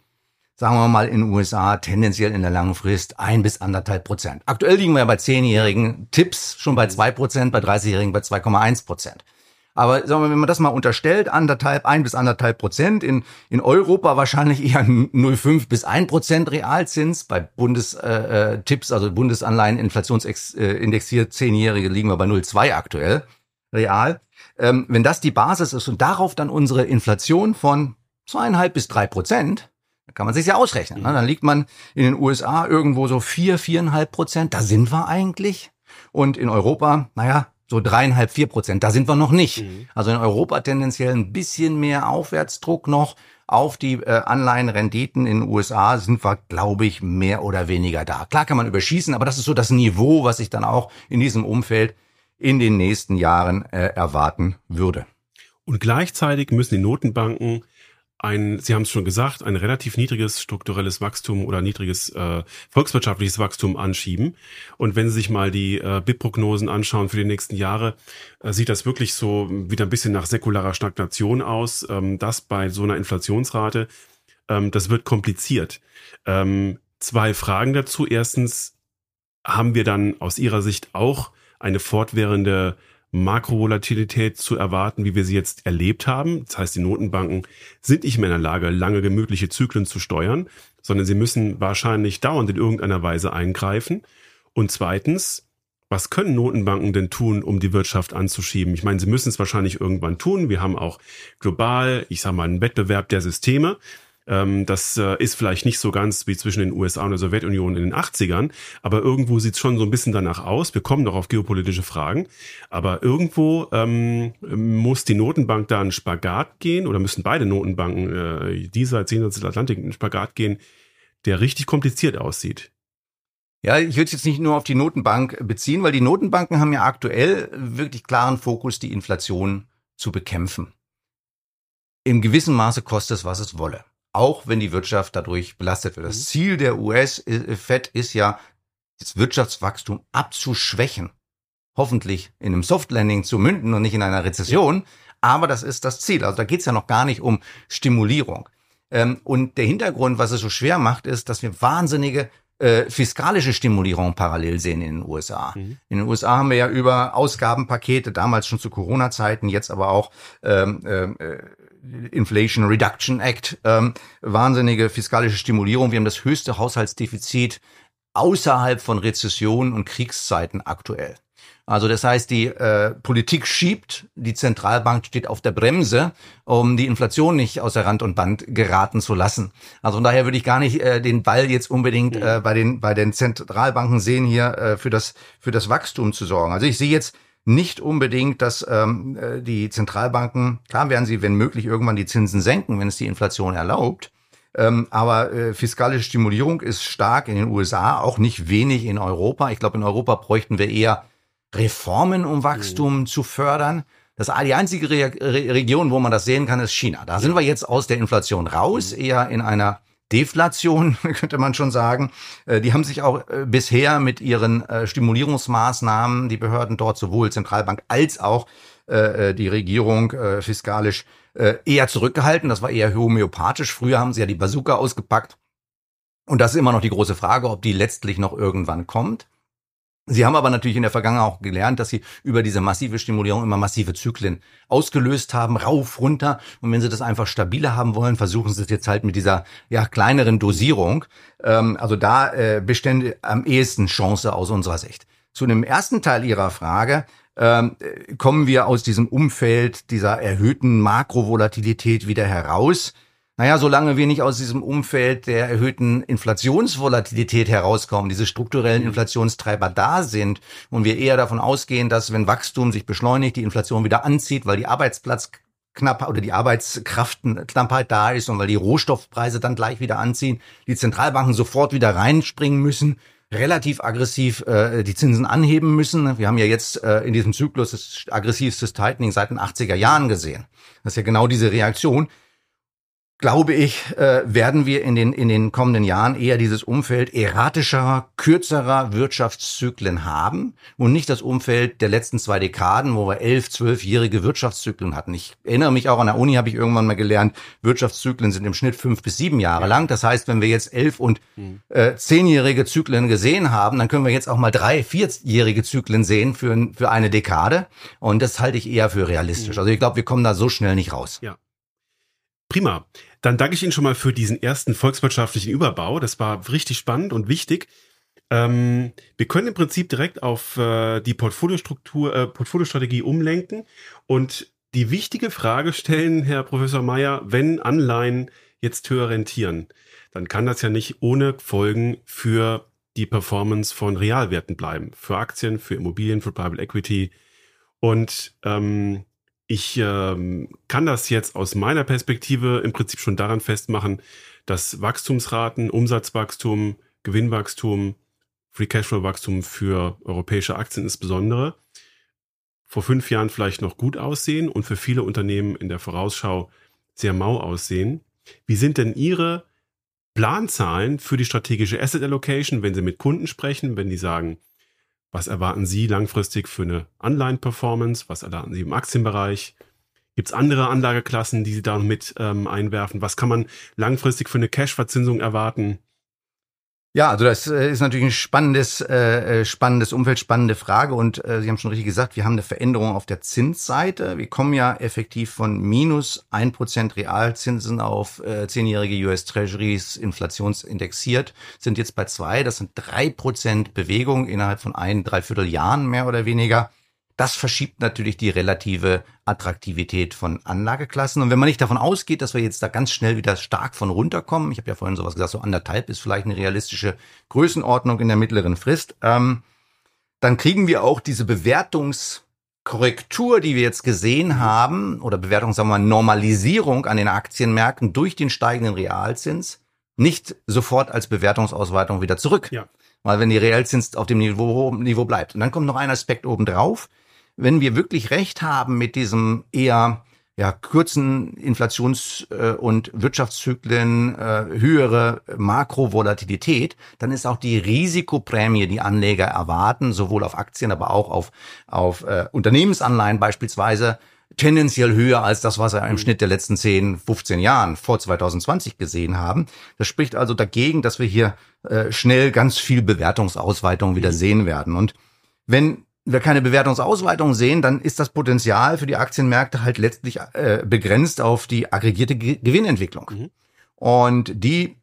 sagen wir mal in den USA tendenziell in der langen Frist ein bis anderthalb Prozent. Aktuell liegen wir bei zehnjährigen Tipps schon bei zwei Prozent, bei 30-jährigen bei 2,1 Prozent. Aber sagen wir, wenn man das mal unterstellt, anderthalb, ein bis anderthalb Prozent, in, in Europa wahrscheinlich eher 0,5 bis ein Prozent Realzins, bei Bundestipps, äh, also Bundesanleihen inflationsindexiert zehnjährige liegen wir bei 0,2 aktuell, real. Ähm, wenn das die Basis ist und darauf dann unsere Inflation von zweieinhalb bis drei Prozent, da kann man sich ja ausrechnen. Ne? Dann liegt man in den USA irgendwo so vier, viereinhalb Prozent. Da sind wir eigentlich. Und in Europa, naja, so dreieinhalb, vier Prozent. Da sind wir noch nicht. Mhm. Also in Europa tendenziell ein bisschen mehr Aufwärtsdruck noch. Auf die äh, Anleihenrenditen in den USA sind wir, glaube ich, mehr oder weniger da. Klar kann man überschießen, aber das ist so das Niveau, was ich dann auch in diesem Umfeld in den nächsten Jahren äh, erwarten würde. Und gleichzeitig müssen die Notenbanken ein, Sie haben es schon gesagt, ein relativ niedriges strukturelles Wachstum oder niedriges äh, volkswirtschaftliches Wachstum anschieben. Und wenn Sie sich mal die äh, BIP-Prognosen anschauen für die nächsten Jahre, äh, sieht das wirklich so wieder ein bisschen nach säkularer Stagnation aus. Ähm, das bei so einer Inflationsrate, ähm, das wird kompliziert. Ähm, zwei Fragen dazu. Erstens, haben wir dann aus Ihrer Sicht auch eine fortwährende Makrovolatilität zu erwarten, wie wir sie jetzt erlebt haben. Das heißt, die Notenbanken sind nicht mehr in der Lage, lange gemütliche Zyklen zu steuern, sondern sie müssen wahrscheinlich dauernd in irgendeiner Weise eingreifen. Und zweitens, was können Notenbanken denn tun, um die Wirtschaft anzuschieben? Ich meine, sie müssen es wahrscheinlich irgendwann tun. Wir haben auch global, ich sage mal, einen Wettbewerb der Systeme. Ähm, das äh, ist vielleicht nicht so ganz wie zwischen den USA und der Sowjetunion in den 80ern, aber irgendwo sieht es schon so ein bisschen danach aus. Wir kommen noch auf geopolitische Fragen, aber irgendwo ähm, muss die Notenbank da einen Spagat gehen oder müssen beide Notenbanken äh, diesseits, jenseits des Atlantik einen Spagat gehen, der richtig kompliziert aussieht. Ja, ich würde es jetzt nicht nur auf die Notenbank beziehen, weil die Notenbanken haben ja aktuell wirklich klaren Fokus, die Inflation zu bekämpfen. Im gewissen Maße kostet es, was es wolle auch wenn die Wirtschaft dadurch belastet wird. Das mhm. Ziel der US-Fed ist ja, das Wirtschaftswachstum abzuschwächen. Hoffentlich in einem Soft Landing zu münden und nicht in einer Rezession. Aber das ist das Ziel. Also da geht's ja noch gar nicht um Stimulierung. Ähm, und der Hintergrund, was es so schwer macht, ist, dass wir wahnsinnige äh, fiskalische Stimulierung parallel sehen in den USA. Mhm. In den USA haben wir ja über Ausgabenpakete, damals schon zu Corona-Zeiten, jetzt aber auch ähm, äh, Inflation Reduction Act, ähm, wahnsinnige fiskalische Stimulierung. Wir haben das höchste Haushaltsdefizit außerhalb von Rezessionen und Kriegszeiten aktuell. Also das heißt, die äh, Politik schiebt, die Zentralbank steht auf der Bremse, um die Inflation nicht außer Rand und Band geraten zu lassen. Also von daher würde ich gar nicht äh, den Ball jetzt unbedingt äh, bei den bei den Zentralbanken sehen, hier äh, für das für das Wachstum zu sorgen. Also ich sehe jetzt nicht unbedingt, dass ähm, äh, die Zentralbanken, klar werden sie, wenn möglich, irgendwann die Zinsen senken, wenn es die Inflation erlaubt. Ähm, aber äh, fiskalische Stimulierung ist stark in den USA, auch nicht wenig in Europa. Ich glaube, in Europa bräuchten wir eher Reformen, um Wachstum mhm. zu fördern. Das die einzige Re Re Region, wo man das sehen kann, ist China. Da sind wir jetzt aus der Inflation raus, mhm. eher in einer Deflation, könnte man schon sagen. Äh, die haben sich auch äh, bisher mit ihren äh, Stimulierungsmaßnahmen, die Behörden dort, sowohl Zentralbank als auch die Regierung fiskalisch eher zurückgehalten. Das war eher homöopathisch. Früher haben sie ja die Bazooka ausgepackt. Und das ist immer noch die große Frage, ob die letztlich noch irgendwann kommt. Sie haben aber natürlich in der Vergangenheit auch gelernt, dass sie über diese massive Stimulierung immer massive Zyklen ausgelöst haben, rauf, runter. Und wenn sie das einfach stabiler haben wollen, versuchen sie es jetzt halt mit dieser ja kleineren Dosierung. Ähm, also da äh, bestände am ehesten Chance aus unserer Sicht. Zu dem ersten Teil Ihrer Frage ähm, kommen wir aus diesem Umfeld dieser erhöhten Makrovolatilität wieder heraus. Naja, solange wir nicht aus diesem Umfeld der erhöhten Inflationsvolatilität herauskommen, diese strukturellen mhm. Inflationstreiber da sind und wir eher davon ausgehen, dass wenn Wachstum sich beschleunigt, die Inflation wieder anzieht, weil die Arbeitsplatz oder die Arbeitskraftenknappheit da ist und weil die Rohstoffpreise dann gleich wieder anziehen, die Zentralbanken sofort wieder reinspringen müssen, relativ aggressiv äh, die Zinsen anheben müssen. Wir haben ja jetzt äh, in diesem Zyklus das aggressivste Tightening seit den 80er Jahren gesehen. Das ist ja genau diese Reaktion glaube ich, äh, werden wir in den, in den kommenden Jahren eher dieses Umfeld erratischer, kürzerer Wirtschaftszyklen haben und nicht das Umfeld der letzten zwei Dekaden, wo wir elf, zwölfjährige Wirtschaftszyklen hatten. Ich erinnere mich auch an der Uni, habe ich irgendwann mal gelernt, Wirtschaftszyklen sind im Schnitt fünf bis sieben Jahre ja. lang. Das heißt, wenn wir jetzt elf und hm. äh, zehnjährige Zyklen gesehen haben, dann können wir jetzt auch mal drei, vierjährige Zyklen sehen für, für eine Dekade. Und das halte ich eher für realistisch. Hm. Also ich glaube, wir kommen da so schnell nicht raus. Ja. Prima. Dann danke ich Ihnen schon mal für diesen ersten volkswirtschaftlichen Überbau. Das war richtig spannend und wichtig. Ähm, wir können im Prinzip direkt auf äh, die Portfoliostruktur, äh, Portfoliostrategie umlenken und die wichtige Frage stellen, Herr Professor Mayer, wenn Anleihen jetzt höher rentieren, dann kann das ja nicht ohne Folgen für die Performance von Realwerten bleiben. Für Aktien, für Immobilien, für Private Equity. Und ähm, ich ähm, kann das jetzt aus meiner Perspektive im Prinzip schon daran festmachen, dass Wachstumsraten, Umsatzwachstum, Gewinnwachstum, Free Cashflow Wachstum für europäische Aktien insbesondere vor fünf Jahren vielleicht noch gut aussehen und für viele Unternehmen in der Vorausschau sehr mau aussehen. Wie sind denn Ihre Planzahlen für die strategische Asset Allocation, wenn Sie mit Kunden sprechen, wenn die sagen, was erwarten Sie langfristig für eine Anleihen-Performance? Was erwarten Sie im Aktienbereich? Gibt es andere Anlageklassen, die Sie da mit ähm, einwerfen? Was kann man langfristig für eine Cash-Verzinsung erwarten? Ja, also das äh, ist natürlich ein spannendes, äh, äh, spannendes Umfeld, spannende Frage. Und äh, Sie haben schon richtig gesagt, wir haben eine Veränderung auf der Zinsseite. Wir kommen ja effektiv von minus ein Prozent Realzinsen auf äh, zehnjährige US Treasuries inflationsindexiert, sind jetzt bei zwei. Das sind drei Prozent Bewegung innerhalb von ein, dreiviertel Jahren mehr oder weniger. Das verschiebt natürlich die relative Attraktivität von Anlageklassen. Und wenn man nicht davon ausgeht, dass wir jetzt da ganz schnell wieder stark von runterkommen, ich habe ja vorhin sowas gesagt, so anderthalb ist vielleicht eine realistische Größenordnung in der mittleren Frist, ähm, dann kriegen wir auch diese Bewertungskorrektur, die wir jetzt gesehen haben, oder Bewertung, sagen wir mal, Normalisierung an den Aktienmärkten durch den steigenden Realzins, nicht sofort als Bewertungsausweitung wieder zurück. Ja. Weil wenn die Realzins auf dem Niveau, Niveau bleibt. Und dann kommt noch ein Aspekt obendrauf wenn wir wirklich recht haben mit diesem eher ja, kurzen Inflations- äh, und Wirtschaftszyklen, äh, höhere Makrovolatilität, dann ist auch die Risikoprämie, die Anleger erwarten, sowohl auf Aktien, aber auch auf, auf äh, Unternehmensanleihen beispielsweise, tendenziell höher als das, was wir im mhm. Schnitt der letzten 10, 15 Jahren vor 2020 gesehen haben. Das spricht also dagegen, dass wir hier äh, schnell ganz viel Bewertungsausweitung wieder mhm. sehen werden. Und wenn wir keine Bewertungsausweitung sehen, dann ist das Potenzial für die Aktienmärkte halt letztlich äh, begrenzt auf die aggregierte Ge Gewinnentwicklung. Mhm. Und die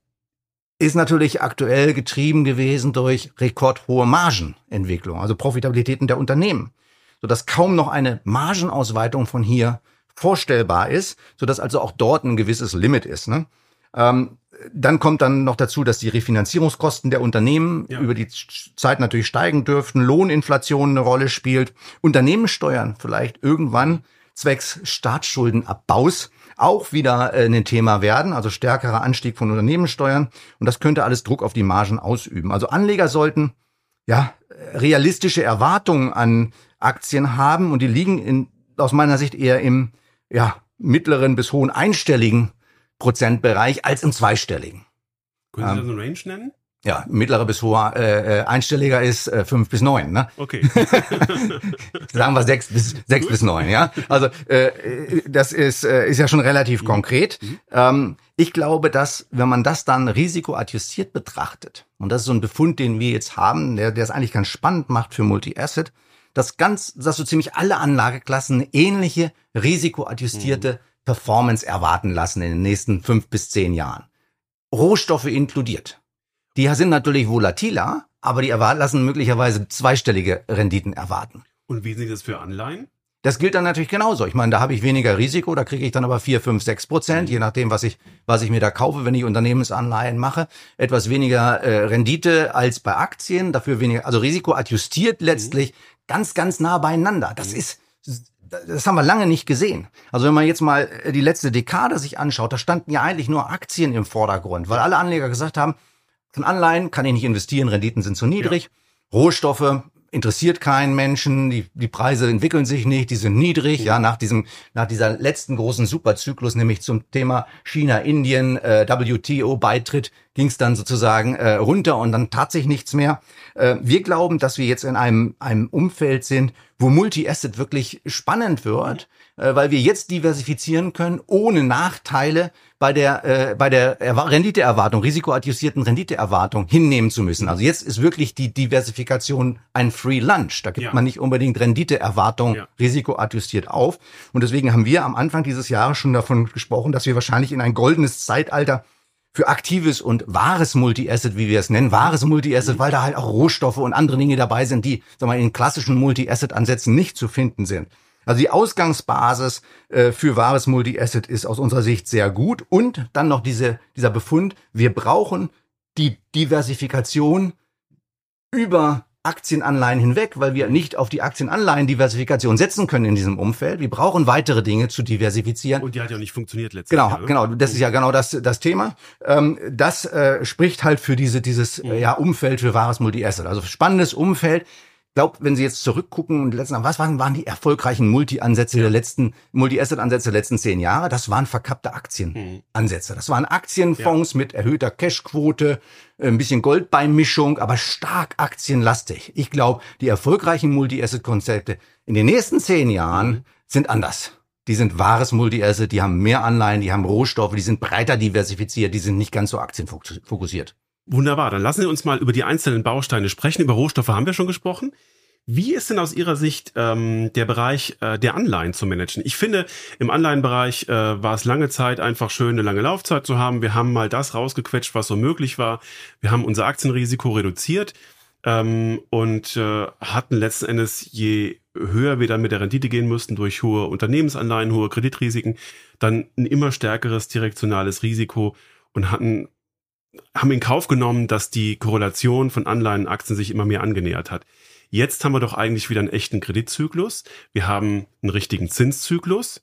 ist natürlich aktuell getrieben gewesen durch rekordhohe Margenentwicklung, also Profitabilitäten der Unternehmen, sodass kaum noch eine Margenausweitung von hier vorstellbar ist, sodass also auch dort ein gewisses Limit ist. Ne? Ähm, dann kommt dann noch dazu, dass die Refinanzierungskosten der Unternehmen ja. über die Zeit natürlich steigen dürften, Lohninflation eine Rolle spielt, Unternehmenssteuern vielleicht irgendwann zwecks Staatsschuldenabbaus auch wieder äh, ein Thema werden, also stärkerer Anstieg von Unternehmenssteuern und das könnte alles Druck auf die Margen ausüben. Also Anleger sollten ja realistische Erwartungen an Aktien haben und die liegen in, aus meiner Sicht eher im ja mittleren bis hohen einstelligen Prozentbereich als im zweistelligen. Können Sie ähm, da eine Range nennen? Ja, mittlerer bis hoher äh, äh, einstelliger ist äh, fünf bis neun, ne? Okay. Sagen wir sechs bis sechs bis neun, ja. Also äh, das ist äh, ist ja schon relativ mhm. konkret. Mhm. Ähm, ich glaube, dass wenn man das dann risikoadjustiert betrachtet und das ist so ein Befund, den wir jetzt haben, der der es eigentlich ganz spannend macht für Multi-Asset, dass ganz, dass so ziemlich alle Anlageklassen ähnliche risikoadjustierte mhm. Performance erwarten lassen in den nächsten fünf bis zehn Jahren. Rohstoffe inkludiert. Die sind natürlich volatiler, aber die lassen möglicherweise zweistellige Renditen erwarten. Und wie sieht das für Anleihen? Das gilt dann natürlich genauso. Ich meine, da habe ich weniger Risiko, da kriege ich dann aber vier, fünf, sechs Prozent, je nachdem, was ich, was ich mir da kaufe, wenn ich Unternehmensanleihen mache. Etwas weniger äh, Rendite als bei Aktien, dafür weniger, also Risiko adjustiert letztlich mhm. ganz, ganz nah beieinander. Das mhm. ist, das haben wir lange nicht gesehen. Also wenn man jetzt mal die letzte Dekade sich anschaut, da standen ja eigentlich nur Aktien im Vordergrund, weil alle Anleger gesagt haben, von Anleihen kann ich nicht investieren, Renditen sind zu niedrig. Ja. Rohstoffe interessiert keinen Menschen, die, die Preise entwickeln sich nicht, die sind niedrig. Ja, nach diesem, nach dieser letzten großen Superzyklus, nämlich zum Thema China, Indien, äh, WTO-Beitritt, ging es dann sozusagen äh, runter und dann tat sich nichts mehr. Äh, wir glauben, dass wir jetzt in einem, einem Umfeld sind, wo Multi-Asset wirklich spannend wird, weil wir jetzt diversifizieren können, ohne Nachteile bei der, äh, bei der Renditeerwartung, risikoadjustierten Renditeerwartung hinnehmen zu müssen. Also jetzt ist wirklich die Diversifikation ein Free Lunch. Da gibt ja. man nicht unbedingt Renditeerwartung ja. risikoadjustiert auf. Und deswegen haben wir am Anfang dieses Jahres schon davon gesprochen, dass wir wahrscheinlich in ein goldenes Zeitalter für aktives und wahres Multi-Asset, wie wir es nennen, wahres Multi-Asset, weil da halt auch Rohstoffe und andere Dinge dabei sind, die sag mal, in klassischen Multi-Asset-Ansätzen nicht zu finden sind. Also die Ausgangsbasis äh, für wahres Multi-Asset ist aus unserer Sicht sehr gut. Und dann noch diese, dieser Befund, wir brauchen die Diversifikation über Aktienanleihen hinweg, weil wir nicht auf die Aktienanleihen-Diversifikation setzen können in diesem Umfeld. Wir brauchen weitere Dinge zu diversifizieren. Und die hat ja nicht funktioniert letztes genau, Jahr. Genau, genau. Das ist ja genau das, das Thema. Ähm, das äh, spricht halt für diese, dieses ja, Umfeld für wahres Multi-Asset. Also spannendes Umfeld glaube, wenn Sie jetzt zurückgucken und letzten, was waren, waren die erfolgreichen Multi-Ansätze der letzten, Multi-Asset-Ansätze der letzten zehn Jahre? Das waren verkappte Aktienansätze. Das waren Aktienfonds ja. mit erhöhter Cashquote, ein bisschen Goldbeimischung, aber stark aktienlastig. Ich glaube, die erfolgreichen Multi-Asset-Konzepte in den nächsten zehn Jahren mhm. sind anders. Die sind wahres Multi-Asset, die haben mehr Anleihen, die haben Rohstoffe, die sind breiter diversifiziert, die sind nicht ganz so aktienfokussiert. Wunderbar, dann lassen Sie uns mal über die einzelnen Bausteine sprechen. Über Rohstoffe haben wir schon gesprochen. Wie ist denn aus Ihrer Sicht ähm, der Bereich äh, der Anleihen zu managen? Ich finde, im Anleihenbereich äh, war es lange Zeit einfach schön, eine lange Laufzeit zu haben. Wir haben mal das rausgequetscht, was so möglich war. Wir haben unser Aktienrisiko reduziert ähm, und äh, hatten letzten Endes, je höher wir dann mit der Rendite gehen mussten, durch hohe Unternehmensanleihen, hohe Kreditrisiken, dann ein immer stärkeres direktionales Risiko und hatten haben in Kauf genommen, dass die Korrelation von Anleihen und Aktien sich immer mehr angenähert hat. Jetzt haben wir doch eigentlich wieder einen echten Kreditzyklus. Wir haben einen richtigen Zinszyklus.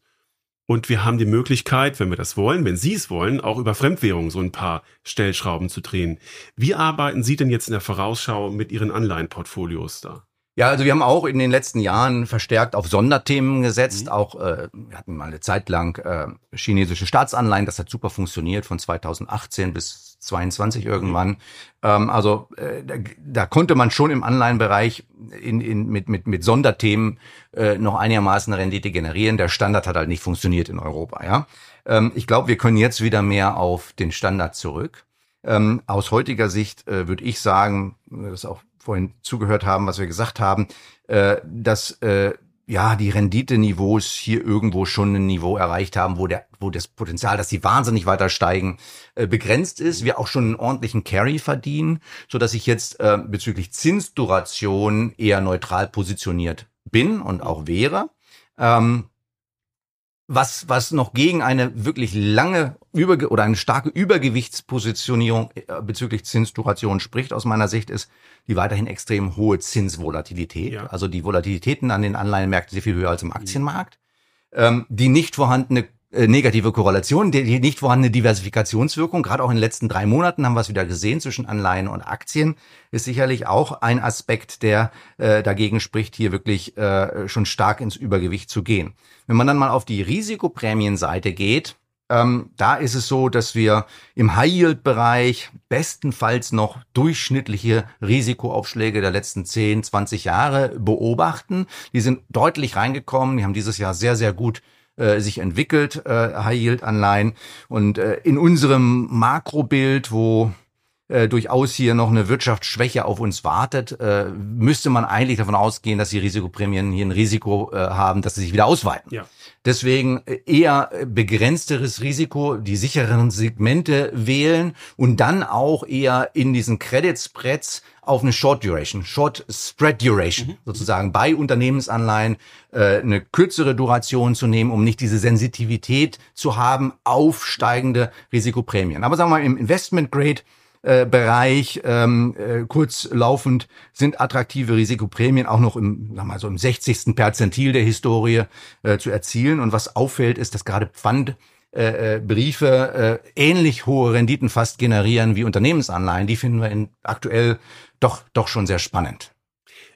Und wir haben die Möglichkeit, wenn wir das wollen, wenn Sie es wollen, auch über Fremdwährungen so ein paar Stellschrauben zu drehen. Wie arbeiten Sie denn jetzt in der Vorausschau mit Ihren Anleihenportfolios da? Ja, also wir haben auch in den letzten Jahren verstärkt auf Sonderthemen gesetzt. Mhm. Auch äh, wir hatten mal eine Zeit lang äh, chinesische Staatsanleihen, das hat super funktioniert von 2018 bis 22 irgendwann. Ähm, also äh, da, da konnte man schon im Anleihenbereich in, in, mit, mit, mit Sonderthemen äh, noch einigermaßen Rendite generieren. Der Standard hat halt nicht funktioniert in Europa. Ja, ähm, ich glaube, wir können jetzt wieder mehr auf den Standard zurück. Ähm, aus heutiger Sicht äh, würde ich sagen, das auch vorhin zugehört haben, was wir gesagt haben, äh, dass äh, ja die Renditeniveaus hier irgendwo schon ein Niveau erreicht haben, wo der, wo das Potenzial, dass sie wahnsinnig weiter steigen, äh, begrenzt ist. Wir auch schon einen ordentlichen Carry verdienen, so ich jetzt äh, bezüglich Zinsduration eher neutral positioniert bin und auch wäre. Ähm, was, was noch gegen eine wirklich lange über oder eine starke Übergewichtspositionierung äh, bezüglich Zinsduration spricht aus meiner Sicht ist die weiterhin extrem hohe Zinsvolatilität. Ja. Also die Volatilitäten an den Anleihenmärkten sehr viel höher als im Aktienmarkt. Ähm, die nicht vorhandene äh, negative Korrelation, die, die nicht vorhandene Diversifikationswirkung, gerade auch in den letzten drei Monaten haben wir es wieder gesehen zwischen Anleihen und Aktien, ist sicherlich auch ein Aspekt, der äh, dagegen spricht, hier wirklich äh, schon stark ins Übergewicht zu gehen. Wenn man dann mal auf die Risikoprämienseite geht, Ähm, da ist es so, dass wir im High-Yield-Bereich bestenfalls noch durchschnittliche Risikoaufschläge der letzten 10, 20 Jahre beobachten. Die sind deutlich reingekommen. Die haben dieses Jahr sehr, sehr gut äh, sich entwickelt, äh, High-Yield-Anleihen. Und äh, in unserem Makrobild, wo äh, durchaus hier noch eine Wirtschaftsschwäche auf uns wartet, äh, müsste man eigentlich davon ausgehen, dass die Risikoprämien hier ein Risiko äh, haben, dass sie sich wieder ausweiten. Ja. Deswegen äh, eher begrenzteres Risiko, die sicheren Segmente wählen und dann auch eher in diesen Credit Spreads auf eine Short Duration, Short Spread Duration mhm. sozusagen bei Unternehmensanleihen äh, eine kürzere Duration zu nehmen, um nicht diese Sensitivität zu haben auf steigende Risikoprämien. Aber sagen wir mal im Investment Grade äh, Bereich ähm, äh, kurzlaufend sind attraktive Risikoprämien auch noch im, sag mal so im 60. Perzentil der Historie äh, zu erzielen. Und was auffällt, ist, dass gerade Pfand äh, äh, Briefe äh, ähnlich hohe Renditen fast generieren wie Unternehmensanleihen. Die finden wir in, aktuell doch doch schon sehr spannend.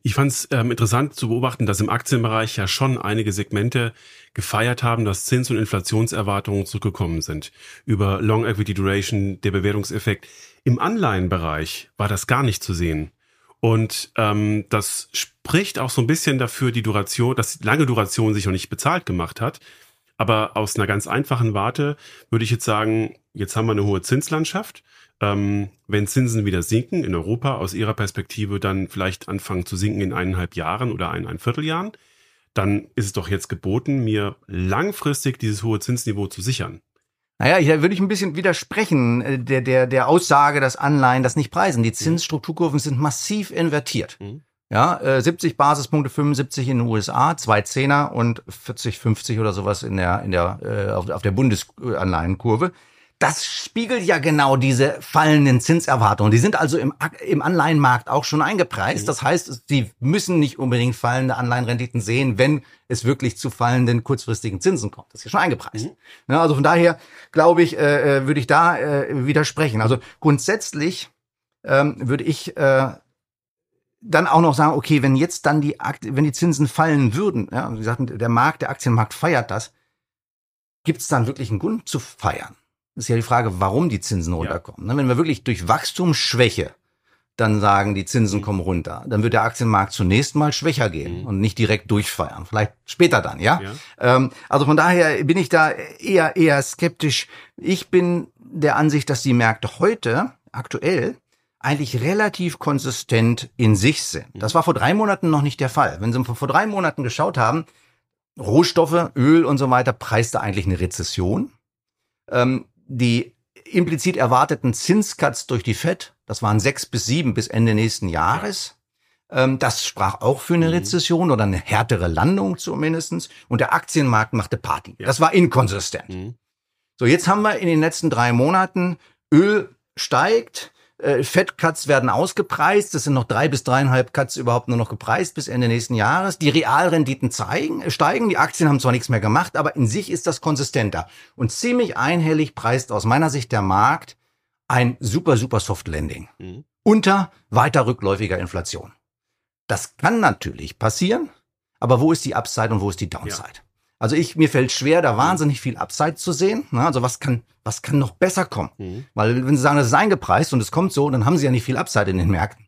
Ich fand es ähm, interessant zu beobachten, dass im Aktienbereich ja schon einige Segmente gefeiert haben, dass Zins- und Inflationserwartungen zurückgekommen sind. Über Long Equity Duration, der Bewertungseffekt. Im Anleihenbereich war das gar nicht zu sehen. Und ähm, das spricht auch so ein bisschen dafür, die Duration, dass lange Duration sich noch nicht bezahlt gemacht hat. Aber aus einer ganz einfachen Warte würde ich jetzt sagen, jetzt haben wir eine hohe Zinslandschaft. Ähm, wenn Zinsen wieder sinken in Europa, aus Ihrer Perspektive dann vielleicht anfangen zu sinken in eineinhalb Jahren oder ein, ein Vierteljahren, dann ist es doch jetzt geboten, mir langfristig dieses hohe Zinsniveau zu sichern. Naja, hier würde ich ein bisschen widersprechen äh, der, der, der Aussage, dass Anleihen das nicht preisen. Die Zinsstrukturkurven sind massiv invertiert. Mhm. Ja, äh, 70 Basispunkte, 75 in den USA, zwei Zehner und 40, 50 oder sowas in der, in der, äh, auf, auf der Bundesanleihenkurve das spiegelt ja genau diese fallenden Zinserwartungen. Die sind also im, im Anleihenmarkt auch schon eingepreist. Mhm. Das heißt, sie müssen nicht unbedingt fallende Anleihenrenditen sehen, wenn es wirklich zu fallenden kurzfristigen Zinsen kommt. Das ist ja schon eingepreist. Mhm. Ja, also von daher glaube ich, äh, äh, würde ich da äh, widersprechen. Also grundsätzlich ähm, würde ich äh, dann auch noch sagen, okay, wenn jetzt dann die Akt wenn die Zinsen fallen würden, ja, wie gesagt, der Markt, der Aktienmarkt feiert das, gibt es dann wirklich einen Grund zu feiern? Ist ja die Frage, warum die Zinsen runterkommen. Ja. Wenn wir wirklich durch Wachstumsschwäche dann sagen, die Zinsen kommen runter, dann wird der Aktienmarkt zunächst mal schwächer gehen mhm. und nicht direkt durchfeiern. Vielleicht später dann, ja. ja. Ähm, also von daher bin ich da eher eher skeptisch. Ich bin der Ansicht, dass die Märkte heute aktuell eigentlich relativ konsistent in sich sind. Mhm. Das war vor drei Monaten noch nicht der Fall. Wenn Sie vor drei Monaten geschaut haben, Rohstoffe, Öl und so weiter, preiste eigentlich eine Rezession. Ähm, die implizit erwarteten Zinscuts durch die Fed, das waren sechs bis sieben bis Ende nächsten Jahres. Ähm, das sprach auch für eine mhm. Rezession oder eine härtere Landung zumindestens. Und der Aktienmarkt machte Party. Das war inkonsistent. Mhm. So, jetzt haben wir in den letzten drei Monaten Öl steigt, äh, Fed-Cuts werden ausgepreist. Es sind noch drei bis dreieinhalb Cuts überhaupt nur noch gepreist bis Ende nächsten Jahres. Die Realrenditen zeigen, äh, steigen. Die Aktien haben zwar nichts mehr gemacht, aber in sich ist das konsistenter. Und ziemlich einhellig preist aus meiner Sicht der Markt ein super, super Soft Landing. Mhm. Unter weiter rückläufiger Inflation. Das kann natürlich passieren. Aber wo ist die Upside und wo ist die Downside? Ja. Also ich, mir fällt schwer, da wahnsinnig viel Upside zu sehen. Ne? Also was kann, was kann noch besser kommen? Mhm. Weil wenn Sie sagen, das ist eingepreist und es kommt so, dann haben Sie ja nicht viel Upside in den Märkten.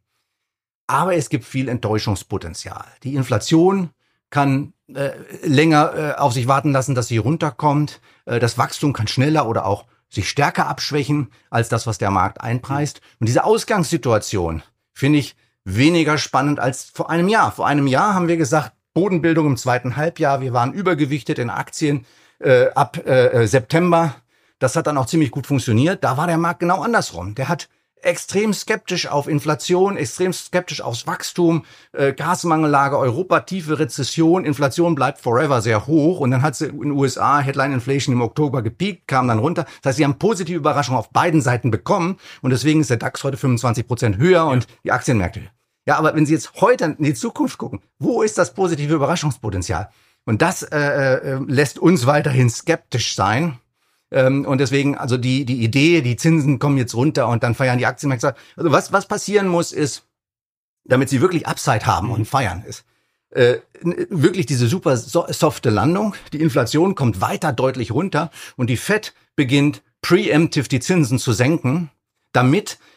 Aber es gibt viel Enttäuschungspotenzial. Die Inflation kann äh, länger äh, auf sich warten lassen, dass sie runterkommt. Äh, das Wachstum kann schneller oder auch sich stärker abschwächen als das, was der Markt einpreist. Und diese Ausgangssituation finde ich weniger spannend als vor einem Jahr. Vor einem Jahr haben wir gesagt, Bodenbildung im zweiten Halbjahr. Wir waren übergewichtet in Aktien äh, ab äh, September. Das hat dann auch ziemlich gut funktioniert. Da war der Markt genau andersrum. Der hat extrem skeptisch auf Inflation, extrem skeptisch aufs Wachstum, äh, Gasmangellage, Europa, tiefe Rezession, Inflation bleibt forever sehr hoch und dann hat sie in den USA Headline Inflation im Oktober gepiekt, kam dann runter. Das heißt, sie haben positive Überraschungen auf beiden Seiten bekommen und deswegen ist der DAX heute 25 Prozent höher ja. und die Aktienmärkte höher. Ja, aber wenn Sie jetzt heute in die Zukunft gucken, wo ist das positive Überraschungspotenzial? Und das äh, äh, lässt uns weiterhin skeptisch sein. Ähm, und deswegen, also die, die Idee, die Zinsen kommen jetzt runter und dann feiern die Aktienmärkte. Also was, was passieren muss, ist, damit sie wirklich Upside haben und feiern, ist äh, wirklich diese super softe Landung. Die Inflation kommt weiter deutlich runter und die Fed beginnt preemptive die Zinsen zu senken, damit äh,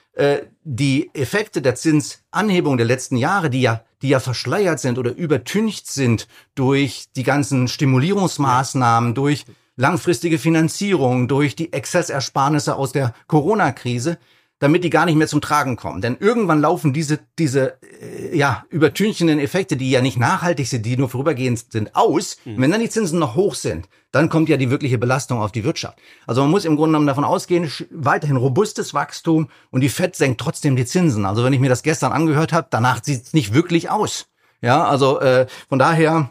die Effekte der Zinsanhebung der letzten Jahre, die ja, die ja verschleiert sind oder übertüncht sind durch die ganzen Stimulierungsmaßnahmen, durch langfristige Finanzierung, durch die Exzessersparnisse aus der Corona-Krise, damit die gar nicht mehr zum Tragen kommen. Denn irgendwann laufen diese, diese äh, ja, übertünchenden Effekte, die ja nicht nachhaltig sind, die nur vorübergehend sind, aus. Mhm. Wenn dann die Zinsen noch hoch sind, dann kommt ja die wirkliche Belastung auf die Wirtschaft. Also man muss im Grunde genommen davon ausgehen, weiterhin robustes Wachstum und die FED senkt trotzdem die Zinsen. Also wenn ich mir das gestern angehört habe, danach sieht es nicht wirklich aus. Ja, also äh, von daher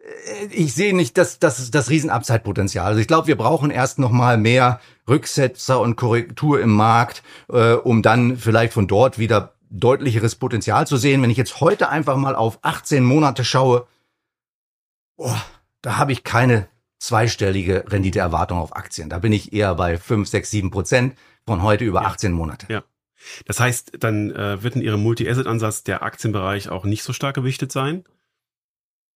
äh, ich sehe nicht das, das, das Riesenabzeitpotenzial. Also ich glaube, wir brauchen erst noch mal mehr Rücksetzer und Korrektur im Markt, äh, um dann vielleicht von dort wieder deutlicheres Potenzial zu sehen. Wenn ich jetzt heute einfach mal auf 18 Monate schaue, oh, da habe ich keine zweistellige Renditeerwartung auf Aktien. Da bin ich eher bei 5, 6, 7 Prozent von heute über ja. 18 Monate. Ja. Das heißt, dann äh, wird in Ihrem Multi-Asset-Ansatz der Aktienbereich auch nicht so stark gewichtet sein?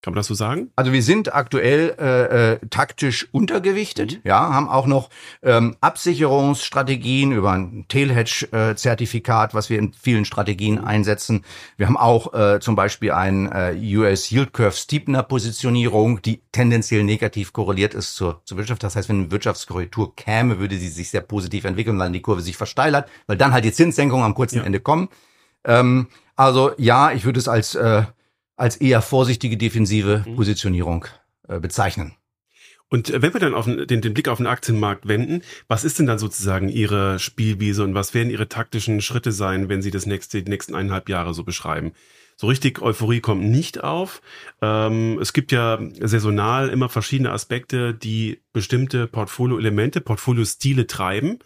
Kann man das so sagen? Also wir sind aktuell äh, äh, taktisch untergewichtet, mhm. ja, haben auch noch ähm, Absicherungsstrategien über ein Tail-Hedge-Zertifikat, was wir in vielen Strategien mhm. einsetzen. Wir haben auch äh, zum Beispiel ein äh, US Yield Curve Steepener Positionierung, die tendenziell negativ korreliert ist zur, zur Wirtschaft. Das heißt, wenn eine Wirtschaftskorrektur käme, würde sie sich sehr positiv entwickeln, weil die Kurve sich versteilert, weil dann halt die Zinssenkungen am kurzen ja. Ende kommen. Ähm, also ja, ich würde es als äh, als eher vorsichtige defensive mhm. Positionierung äh, bezeichnen. Und äh, wenn wir dann auf den, den, Blick auf den Aktienmarkt wenden, was ist denn dann sozusagen Ihre Spielwiese und was werden Ihre taktischen Schritte sein, wenn Sie das nächste, die nächsten eineinhalb Jahre so beschreiben? So richtig Euphorie kommt nicht auf. Ähm, es gibt ja saisonal immer verschiedene Aspekte, die bestimmte Portfolio-Elemente, Portfoliostile treiben.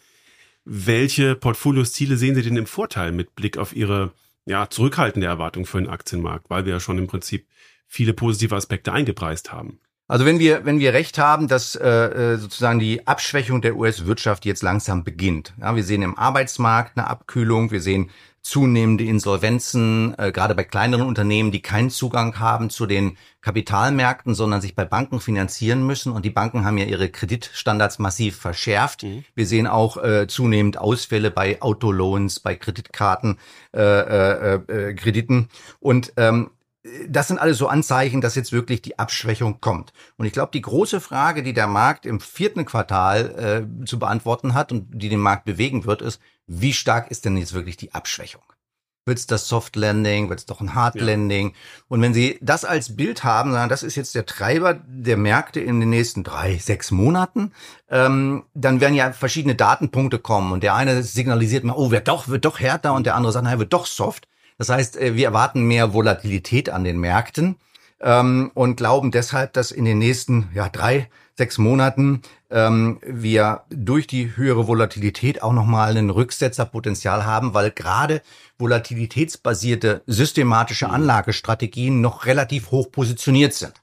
Welche Portfoliostile sehen Sie denn im Vorteil mit Blick auf Ihre ja, zurückhaltende Erwartung für den Aktienmarkt, weil wir ja schon im Prinzip viele positive Aspekte eingepreist haben. Also wenn wir wenn wir recht haben, dass äh, äh sozusagen die Abschwächung der US-Wirtschaft jetzt langsam beginnt. Ja, wir sehen im Arbeitsmarkt eine Abkühlung, wir sehen zunehmende Insolvenzen, äh, gerade bei kleineren Unternehmen, die keinen Zugang haben zu den Kapitalmärkten, sondern sich bei Banken finanzieren müssen. Und die Banken haben ja ihre Kreditstandards massiv verschärft. Mhm. Wir sehen auch äh, zunehmend Ausfälle bei Autoloans, bei Kreditkarten, äh, äh, äh, Krediten. Und ähm, das sind alles so Anzeichen, dass jetzt wirklich die Abschwächung kommt. Und ich glaube, die große Frage, die der Markt im vierten Quartal äh, zu beantworten hat und die den Markt bewegen wird, ist, wie stark ist denn jetzt wirklich die Abschwächung? Wird es das Soft Landing? Wird es doch ein Hard Landing? Ja. Und wenn Sie das als Bild haben, sagen, das ist jetzt der Treiber der Märkte in den nächsten drei, sechs Monaten, ähm, dann werden ja verschiedene Datenpunkte kommen. Und der eine signalisiert mal, oh, wird doch, wird doch härter. Und der andere sagt, naja, wird doch soft. Das heißt, äh, wir erwarten mehr Volatilität an den Märkten ähm, und glauben deshalb, dass in den nächsten ja, drei, sechs Monaten ähm, wir durch die höhere Volatilität auch nochmal ein Rücksetzerpotenzial haben, weil gerade volatilitätsbasierte systematische mhm. Anlagestrategien noch relativ hoch positioniert sind.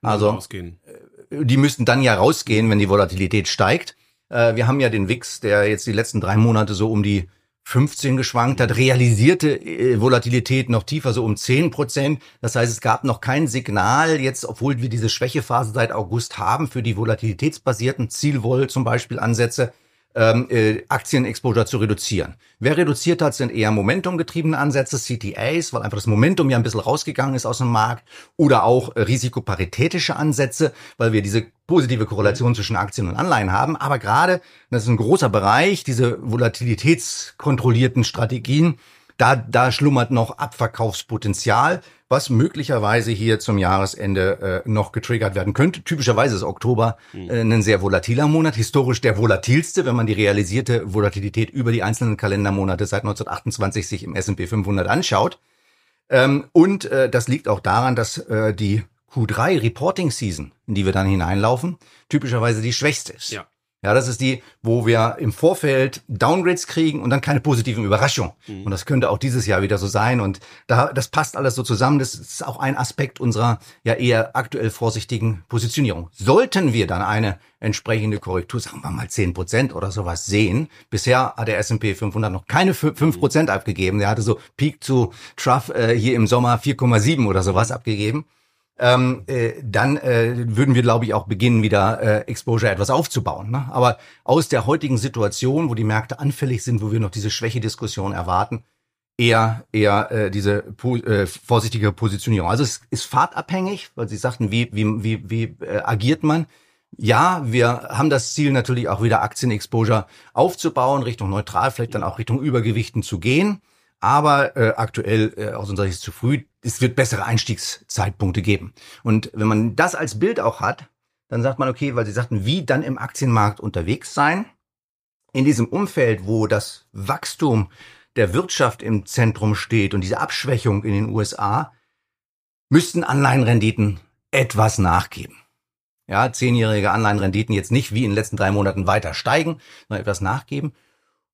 Also äh, die müssten dann ja rausgehen, wenn die Volatilität steigt. Äh, wir haben ja den WIX, der jetzt die letzten drei Monate so um die 15 geschwankt hat, realisierte äh, Volatilität noch tiefer, so um 10 Prozent. Das heißt, es gab noch kein Signal jetzt, obwohl wir diese Schwächephase seit August haben, für die volatilitätsbasierten Zielwoll zum Beispiel Ansätze, ähm, äh, Aktienexposure zu reduzieren. Wer reduziert hat, sind eher momentumgetriebene Ansätze, CTAs, weil einfach das Momentum ja ein bisschen rausgegangen ist aus dem Markt, oder auch äh, risikoparitätische Ansätze, weil wir diese positive Korrelation zwischen Aktien und Anleihen haben. Aber gerade, das ist ein großer Bereich, diese volatilitätskontrollierten Strategien, da, da schlummert noch Abverkaufspotenzial, was möglicherweise hier zum Jahresende äh, noch getriggert werden könnte. Typischerweise ist Oktober hm. äh, ein sehr volatiler Monat, historisch der volatilste, wenn man die realisierte Volatilität über die einzelnen Kalendermonate seit 1928 sich im S&P 500 anschaut. Ähm, und äh, das liegt auch daran, dass äh, die Q3 Reporting Season, in die wir dann hineinlaufen, typischerweise die schwächste ist. Ja. Ja, das ist die, wo wir im Vorfeld Downgrades kriegen und dann keine positiven Überraschungen. Mhm. Und das könnte auch dieses Jahr wieder so sein. Und da, das passt alles so zusammen. Das ist auch ein Aspekt unserer ja eher aktuell vorsichtigen Positionierung. Sollten wir dann eine entsprechende Korrektur, sagen wir mal zehn Prozent oder sowas sehen. Bisher hat der S&P 500 noch keine fünf Prozent abgegeben. Der hatte so Peak zu Trough äh, hier im Sommer 4,7 oder sowas abgegeben ähm, äh, dann äh, würden wir, glaube ich, auch beginnen, wieder äh, Exposure etwas aufzubauen. Ne? Aber aus der heutigen Situation, wo die Märkte anfällig sind, wo wir noch diese Schwächediskussion erwarten, eher eher äh, diese po äh, vorsichtige Positionierung. Also es ist fahrtabhängig, weil Sie sagten, wie wie wie wie äh, agiert man? Ja, wir haben das Ziel natürlich auch wieder Aktienexposure aufzubauen, Richtung neutral, vielleicht dann auch Richtung Übergewichten zu gehen. Aber äh, aktuell äh, aus unserer Sicht zu früh. Es wird bessere Einstiegszeitpunkte geben. Und wenn man das als Bild auch hat, dann sagt man, okay, weil Sie sagten, wie dann im Aktienmarkt unterwegs sein. In diesem Umfeld, wo das Wachstum der Wirtschaft im Zentrum steht und diese Abschwächung in den USA, müssten Anleihenrenditen etwas nachgeben. Ja, zehnjährige Anleihenrenditen jetzt nicht wie in den letzten drei Monaten weiter steigen, sondern etwas nachgeben.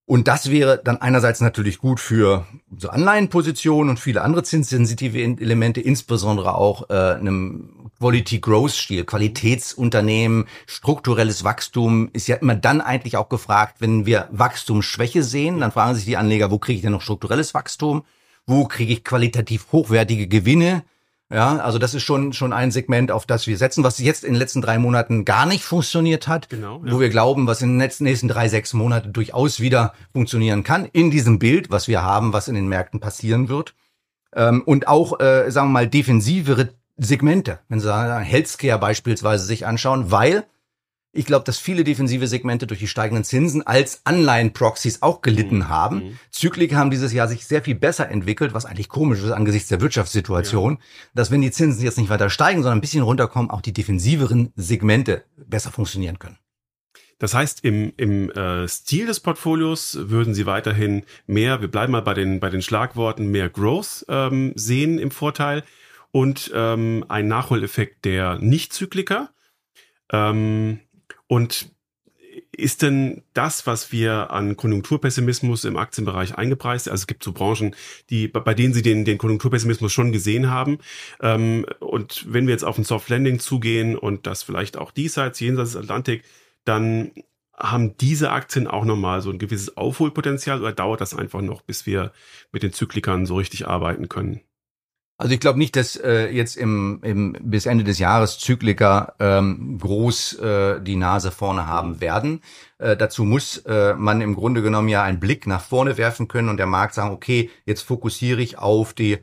Und das wäre dann einerseits natürlich gut für so Anleihenpositionen und viele andere zinssensitive Elemente, insbesondere auch äh, einem Quality Growth Stil, Qualitätsunternehmen, strukturelles Wachstum ist ja immer dann eigentlich auch gefragt, wenn wir Wachstumsschwäche sehen, dann fragen sich die Anleger, wo kriege ich denn noch strukturelles Wachstum? Wo kriege ich qualitativ hochwertige Gewinne? Ja, also das ist schon schon ein Segment, auf das wir setzen, was jetzt in den letzten drei Monaten gar nicht funktioniert hat, genau, ja. wo wir glauben, was in den nächsten drei, sechs Monaten durchaus wieder funktionieren kann, in diesem Bild, was wir haben, was in den Märkten passieren wird. Ähm, und auch, äh, sagen wir mal, defensivere Segmente, wenn Sie Healthcare beispielsweise sich anschauen, weil ich glaube, dass viele defensive Segmente durch die steigenden Zinsen als Anleihen-Proxys auch gelitten mhm. haben. Mhm. Zyklik haben dieses Jahr sich sehr viel besser entwickelt, was eigentlich komisch ist angesichts der Wirtschaftssituation, ja. dass wenn die Zinsen jetzt nicht weiter steigen, sondern ein bisschen runterkommen, auch die defensiveren Segmente besser funktionieren können. Das heißt, im, im äh, Stil des Portfolios würden Sie weiterhin mehr, wir bleiben mal bei den, bei den Schlagworten, mehr Growth ähm, sehen im Vorteil und ähm, ein Nachholeffekt der Nicht-Zykliker. Ähm, und ist denn das, was wir an Konjunkturpessimismus im Aktienbereich eingepreist, also es gibt so Branchen, die, bei denen Sie den, den Konjunkturpessimismus schon gesehen haben. Ähm, und wenn wir jetzt auf ein Soft Landing zugehen und das vielleicht auch diesseits, jenseits des Atlantik, dann haben diese Aktien auch nochmal so ein gewisses Aufholpotenzial oder dauert das einfach noch, bis wir mit den Zyklikern so richtig arbeiten können? Also ich glaube nicht, dass äh, jetzt im, im bis Ende des Jahres Zykliker ähm, groß äh, die Nase vorne haben werden. Äh, dazu muss äh, man im Grunde genommen ja einen Blick nach vorne werfen können und der Markt sagen, okay, jetzt fokussiere ich auf die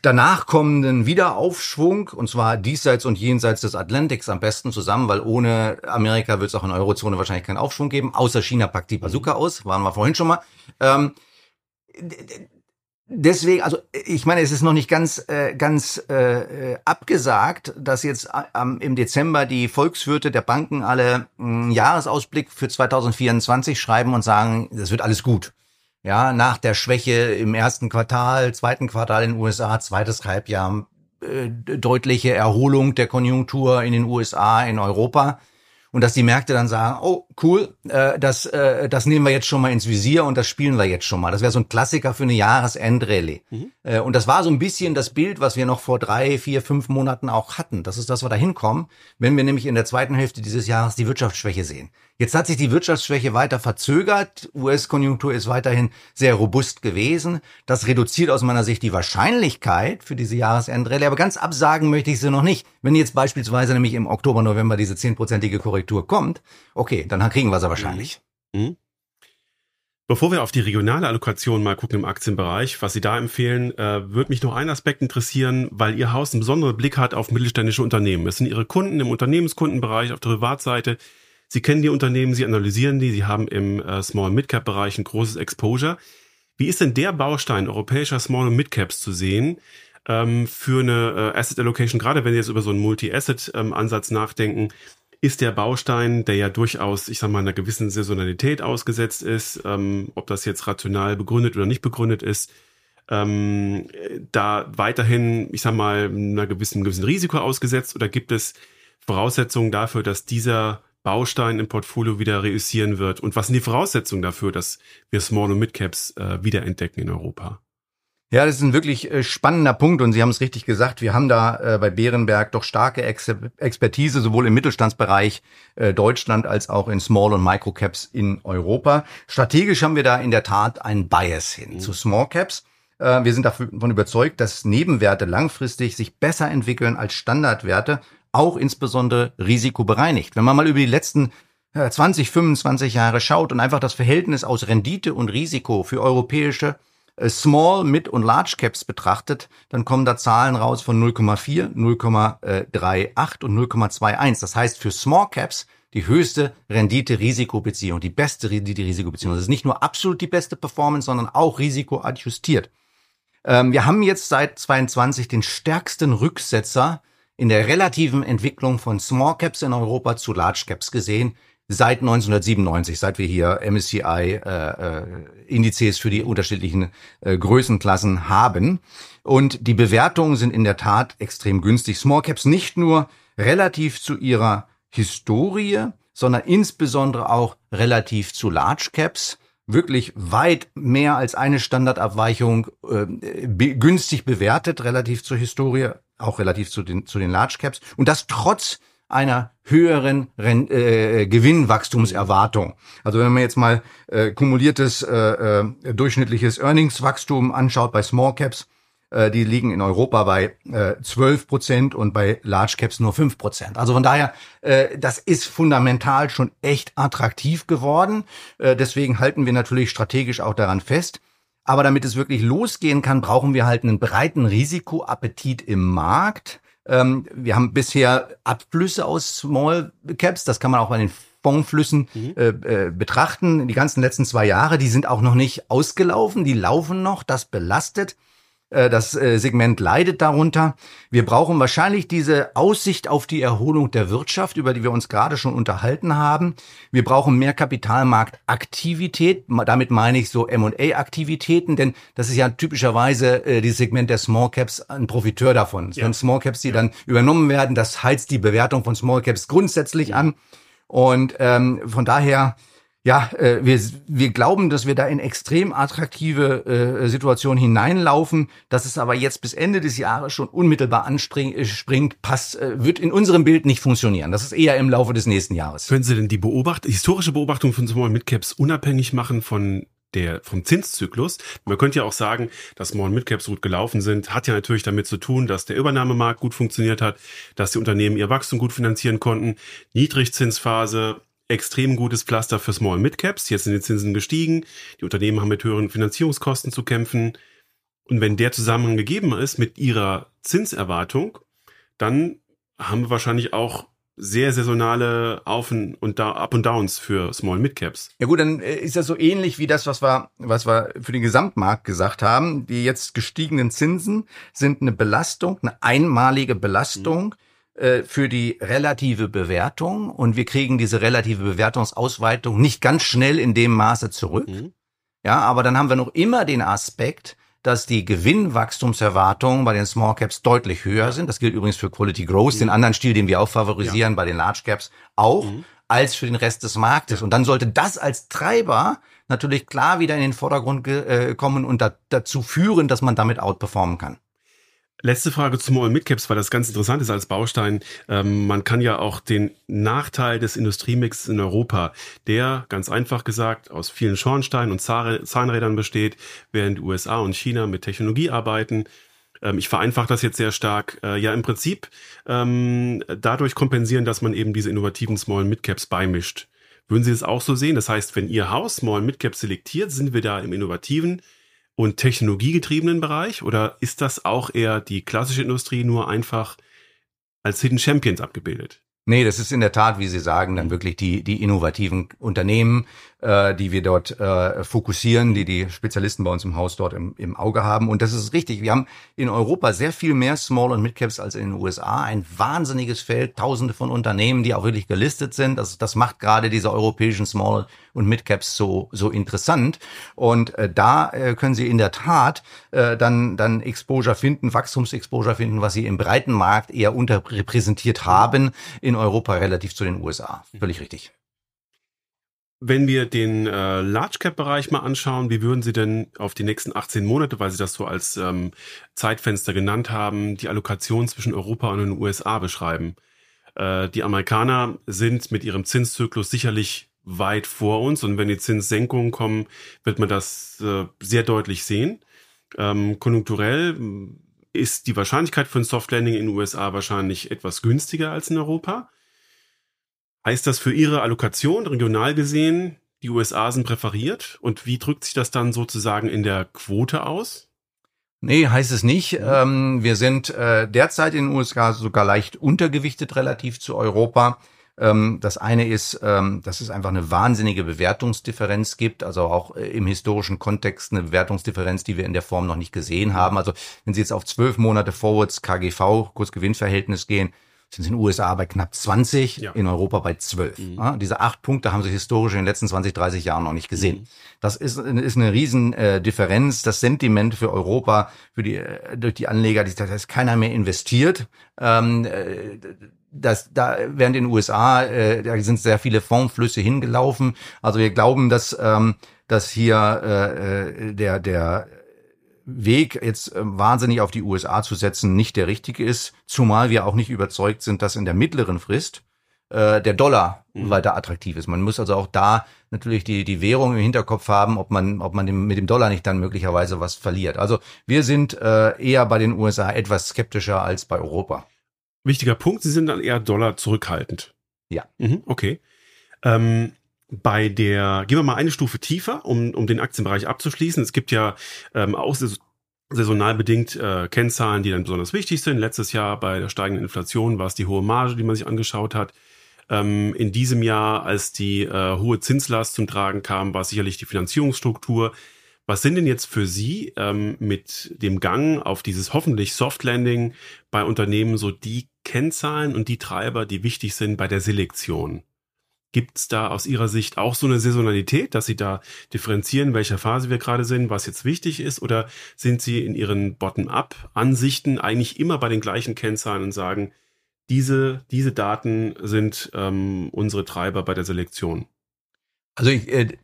danach kommenden Wiederaufschwung, und zwar diesseits und jenseits des Atlantiks am besten zusammen, weil ohne Amerika wird es auch in Eurozone wahrscheinlich keinen Aufschwung geben, außer China packt die Bazooka aus, waren wir vorhin schon mal. Ähm, Deswegen, also ich meine, es ist noch nicht ganz äh, ganz äh, abgesagt, dass jetzt ähm, im Dezember die Volkswirte der Banken alle einen Jahresausblick für 2024 schreiben und sagen, das wird alles gut. Ja, nach der Schwäche im ersten Quartal, zweiten Quartal in den USA, zweites Halbjahr, äh, deutliche Erholung der Konjunktur in den USA, in Europa und dass die Märkte dann sagen, oh cool, äh, das, äh, das nehmen wir jetzt schon mal ins Visier und das spielen wir jetzt schon mal. Das wäre so ein Klassiker für eine Jahresendrallye. Mhm. Äh, und das war so ein bisschen das Bild, was wir noch vor drei, vier, fünf Monaten auch hatten. Das ist, dass wir da hinkommen, wenn wir nämlich in der zweiten Hälfte dieses Jahres die Wirtschaftsschwäche sehen. Jetzt hat sich die Wirtschaftsschwäche weiter verzögert. US-Konjunktur ist weiterhin sehr robust gewesen. Das reduziert aus meiner Sicht die Wahrscheinlichkeit für diese Jahresendrallye. Aber ganz absagen möchte ich sie noch nicht. Wenn jetzt beispielsweise nämlich im Oktober, November diese zehnprozentige Korrektur kommt, okay, dann kriegen wir sie wahrscheinlich. Mhm. mhm. Bevor wir auf die regionale Allokation mal gucken im Aktienbereich, was Sie da empfehlen, äh, würde mich noch ein Aspekt interessieren, weil Ihr Haus einen besonderen Blick hat auf mittelständische Unternehmen. Es sind Ihre Kunden im Unternehmenskundenbereich auf der Privatseite. Sie kennen die Unternehmen, Sie analysieren die, Sie haben im äh, Small Mid Cap Bereich ein großes Exposure. Wie ist denn der Baustein europäischer Small und Mid Caps zu sehen ähm, für eine äh, Asset Allocation? Gerade wenn Sie jetzt über so einen Multi-Asset-Ansatz ähm, nachdenken, ist der Baustein, der ja durchaus, ich sag mal, einer gewissen Saisonalität ausgesetzt ist, ähm, ob das jetzt rational begründet oder nicht begründet ist, ähm, da weiterhin, ich sag mal, einer gewissen, gewissen Risiko ausgesetzt oder gibt es Voraussetzungen dafür, dass dieser Baustein im Portfolio wieder reüssieren wird? Und was sind die Voraussetzungen dafür, dass wir Small- und Mid-Caps äh, wiederentdecken in Europa? Ja, das ist ein wirklich äh, spannender Punkt und Sie haben es richtig gesagt. Wir haben da äh, bei Bärenberg doch starke Ex Expertise sowohl im Mittelstandsbereich äh, Deutschland als auch in Small und Microcaps in Europa. Strategisch haben wir da in der Tat einen Bias hin mhm. zu Small Caps. Äh, wir sind davon überzeugt, dass Nebenwerte langfristig sich besser entwickeln als Standardwerte, auch insbesondere risikobereinigt. Wenn man mal über die letzten 20, 25 Jahre schaut und einfach das Verhältnis aus Rendite und Risiko für europäische äh, Small, Mid und Large Caps betrachtet, dann kommen da Zahlen raus von 0,4, 0,38 und 0,21. Das heißt für Small Caps die höchste Rendite-Risikobeziehung, die beste Rendite-Risikobeziehung. Das ist nicht nur absolut die beste Performance, sondern auch risikoadjustiert. Ähm, wir haben jetzt seit 22 den stärksten Rücksetzer in der relativen Entwicklung von Small Caps in Europa zu Large Caps gesehen seit 1997, seit wir hier MSCI äh, äh, Indizes für die unterschiedlichen äh, Größenklassen haben. Und die Bewertungen sind in der Tat extrem günstig. Small Caps nicht nur relativ zu ihrer Historie, sondern insbesondere auch relativ zu Large Caps wirklich weit mehr als eine Standardabweichung äh, be günstig bewertet relativ zur Historie, auch relativ zu den, zu den Large Caps. Und das trotz einer höheren Ren äh, Gewinnwachstumserwartung. Also wenn man jetzt mal äh, kumuliertes äh, äh, durchschnittliches Earningswachstum anschaut bei Small Caps, äh, die liegen in Europa bei äh, 12 Prozent und bei Large Caps nur 5 Prozent. Also von daher, äh, das ist fundamental schon echt attraktiv geworden. Äh, deswegen halten wir natürlich strategisch auch daran fest. Aber damit es wirklich losgehen kann, brauchen wir halt einen breiten Risikoappetit im Markt. Ähm, wir haben bisher Abflüsse aus Small Caps, das kann man auch bei den Fondsflüssen mhm. äh, äh, betrachten. Die ganzen letzten zwei Jahre, die sind auch noch nicht ausgelaufen, die laufen noch, das belastet. Äh, das äh, Segment leidet darunter. Wir brauchen wahrscheinlich diese Aussicht auf die Erholung der Wirtschaft, über die wir uns gerade schon unterhalten haben. Wir brauchen mehr Kapitalmarktaktivität. Damit meine ich so M&A-Aktivitäten, denn das ist ja typischerweise äh, dieses Segment der Small Caps ein Profiteur davon. Ja. Wenn Small Caps, die ja. dann übernommen werden, das heizt die Bewertung von Small Caps grundsätzlich an. Und ähm, von daher ja, äh, wir, wir glauben, dass wir da in extrem attraktive äh, Situationen hineinlaufen. Dass es aber jetzt bis Ende des Jahres schon unmittelbar anspringt, äh, passt, äh, wird in unserem Bild nicht funktionieren. Das ist eher im Laufe des nächsten Jahres. Können Sie denn die Beobacht historische Beobachtung von Small Midcaps unabhängig machen von der vom Zinszyklus. Man könnte ja auch sagen, dass Small Midcaps gut gelaufen sind, hat ja natürlich damit zu tun, dass der Übernahmemarkt gut funktioniert hat, dass die Unternehmen ihr Wachstum gut finanzieren konnten. Niedrigzinsphase, extrem gutes Pflaster für Small Mid Caps. Jetzt sind die Zinsen gestiegen. Die Unternehmen haben mit höheren Finanzierungskosten zu kämpfen. Und wenn der Zusammenhang gegeben ist mit ihrer Zinserwartung, dann haben wir wahrscheinlich auch sehr saisonale Auf und da Up und Downs für Small Mid Caps. Ja gut, dann äh, ist das so ähnlich wie das, was wir, was wir für den Gesamtmarkt gesagt haben. Die jetzt gestiegenen Zinsen sind eine Belastung, eine einmalige Belastung. Mhm äh, für die relative Bewertung und wir kriegen diese relative Bewertungsausweitung nicht ganz schnell in dem Maße zurück. Mhm. Ja, aber dann haben wir noch immer den Aspekt, dass die Gewinnwachstumserwartungen bei den Small Caps deutlich höher sind. Das gilt übrigens für Quality Growth, mhm. den anderen Stil, den wir auch favorisieren, ja. bei den Large Caps auch, mhm. als für den Rest des Marktes. Ja. Und dann sollte das als Treiber natürlich klar wieder in den Vordergrund äh, kommen und da, dazu führen, dass man damit outperformen kann. Letzte Frage zu Small Midcaps, weil das ganz interessant ist als Baustein. Ähm, man kann ja auch den Nachteil des Industriemix in Europa, der ganz einfach gesagt aus vielen Schornsteinen und Zahnrädern besteht, während USA und China mit Technologie arbeiten. Ähm, ich vereinfache das jetzt sehr stark. Äh, ja, im Prinzip ähm, dadurch kompensieren, dass man eben diese innovativen Small Midcaps beimischt. Würden Sie es auch so sehen? Das heißt, wenn Ihr Haus Small Midcaps selektiert, sind wir da im innovativen und technologiegetriebenen Bereich? Oder ist das auch eher die klassische Industrie nur einfach als Hidden Champions abgebildet? Nee, das ist in der Tat, wie Sie sagen, dann wirklich die, die innovativen Unternehmen, äh, die wir dort äh, fokussieren, die die Spezialisten bei uns im Haus dort im, im Auge haben. Und das ist richtig. Wir haben in Europa sehr viel mehr Small- und Midcaps als in den USA. Ein wahnsinniges Feld, tausende von Unternehmen, die auch wirklich gelistet sind. Das, das macht gerade diese europäischen Small- und Midcaps so, so interessant. Und äh, da äh, können Sie in der Tat äh, dann, dann Exposure finden, Wachstumsexposure finden, was Sie im breiten Markt eher unterrepräsentiert haben in Europa relativ zu den USA. Völlig richtig. Wenn wir den äh, Large Cap Bereich mal anschauen, wie würden Sie denn auf die nächsten 18 Monate, weil Sie das so als ähm, Zeitfenster genannt haben, die Allokation zwischen Europa und den USA beschreiben? Äh, die Amerikaner sind mit ihrem Zinszyklus sicherlich weit vor uns und wenn die Zinssenkungen kommen, wird man das äh, sehr deutlich sehen. Ähm, konjunkturell ist die Wahrscheinlichkeit für ein Soft Landing in den USA wahrscheinlich etwas günstiger als in Europa. Heißt das für Ihre Allokation regional gesehen, die USA sind präferiert? Und wie drückt sich das dann sozusagen in der Quote aus? Nee, heißt es nicht. Mhm. Ähm, wir sind äh, derzeit in den USA sogar leicht untergewichtet relativ zu Europa. Ähm, das eine ist, ähm, dass es einfach eine wahnsinnige Bewertungsdifferenz gibt, also auch äh, im historischen Kontext eine Bewertungsdifferenz, die wir in der Form noch nicht gesehen haben. Also wenn Sie jetzt auf zwölf Monate Forwards KGV, Kursgewinnverhältnis gehen, sind in den USA bei knapp 20, ja. in Europa bei 12. Mhm. Ja, diese acht Punkte haben sie historisch in den letzten 20, 30 Jahren noch nicht gesehen. Mhm. Das ist, ist eine riesen äh, Differenz. Das Sentiment für Europa, für die, äh, durch die Anleger, da ist keiner mehr investiert. Ähm, äh, das, da während in den USA, äh, da sind sehr viele Fondsflüsse hingelaufen. Also wir glauben, dass, ähm, dass hier äh, äh der, der Weg, jetzt ähm, wahnsinnig auf die USA zu setzen, nicht der richtige ist, zumal wir auch nicht überzeugt sind, dass in der mittleren Frist äh, der Dollar mhm. weiter attraktiv ist. Man muss also auch da natürlich die, die Währung im Hinterkopf haben, ob man, ob man dem, mit dem Dollar nicht dann möglicherweise was verliert. Also wir sind äh, eher bei den USA etwas skeptischer als bei Europa. Wichtiger Punkt, Sie sind dann eher Dollar zurückhaltend. Ja. Mhm, okay. Ähm, bei der, gehen wir mal eine Stufe tiefer, um, um den Aktienbereich abzuschließen. Es gibt ja ähm, auch saisonal bedingt äh, Kennzahlen, die dann besonders wichtig sind. Letztes Jahr bei der steigenden Inflation war es die hohe Marge, die man sich angeschaut hat. Ähm, in diesem Jahr, als die äh, hohe Zinslast zum Tragen kam, war es sicherlich die Finanzierungsstruktur. Was sind denn jetzt für Sie ähm, mit dem Gang auf dieses hoffentlich Soft Landing bei Unternehmen so die Kennzahlen und die Treiber, die wichtig sind bei der Selektion? Gibt es da aus Ihrer Sicht auch so eine Saisonalität, dass Sie da differenzieren, in welcher Phase wir gerade sind, was jetzt wichtig ist? Oder sind Sie in Ihren Bottom-up-Ansichten eigentlich immer bei den gleichen Kennzahlen und sagen, diese, diese Daten sind ähm, unsere Treiber bei der Selektion? Also ich, äh,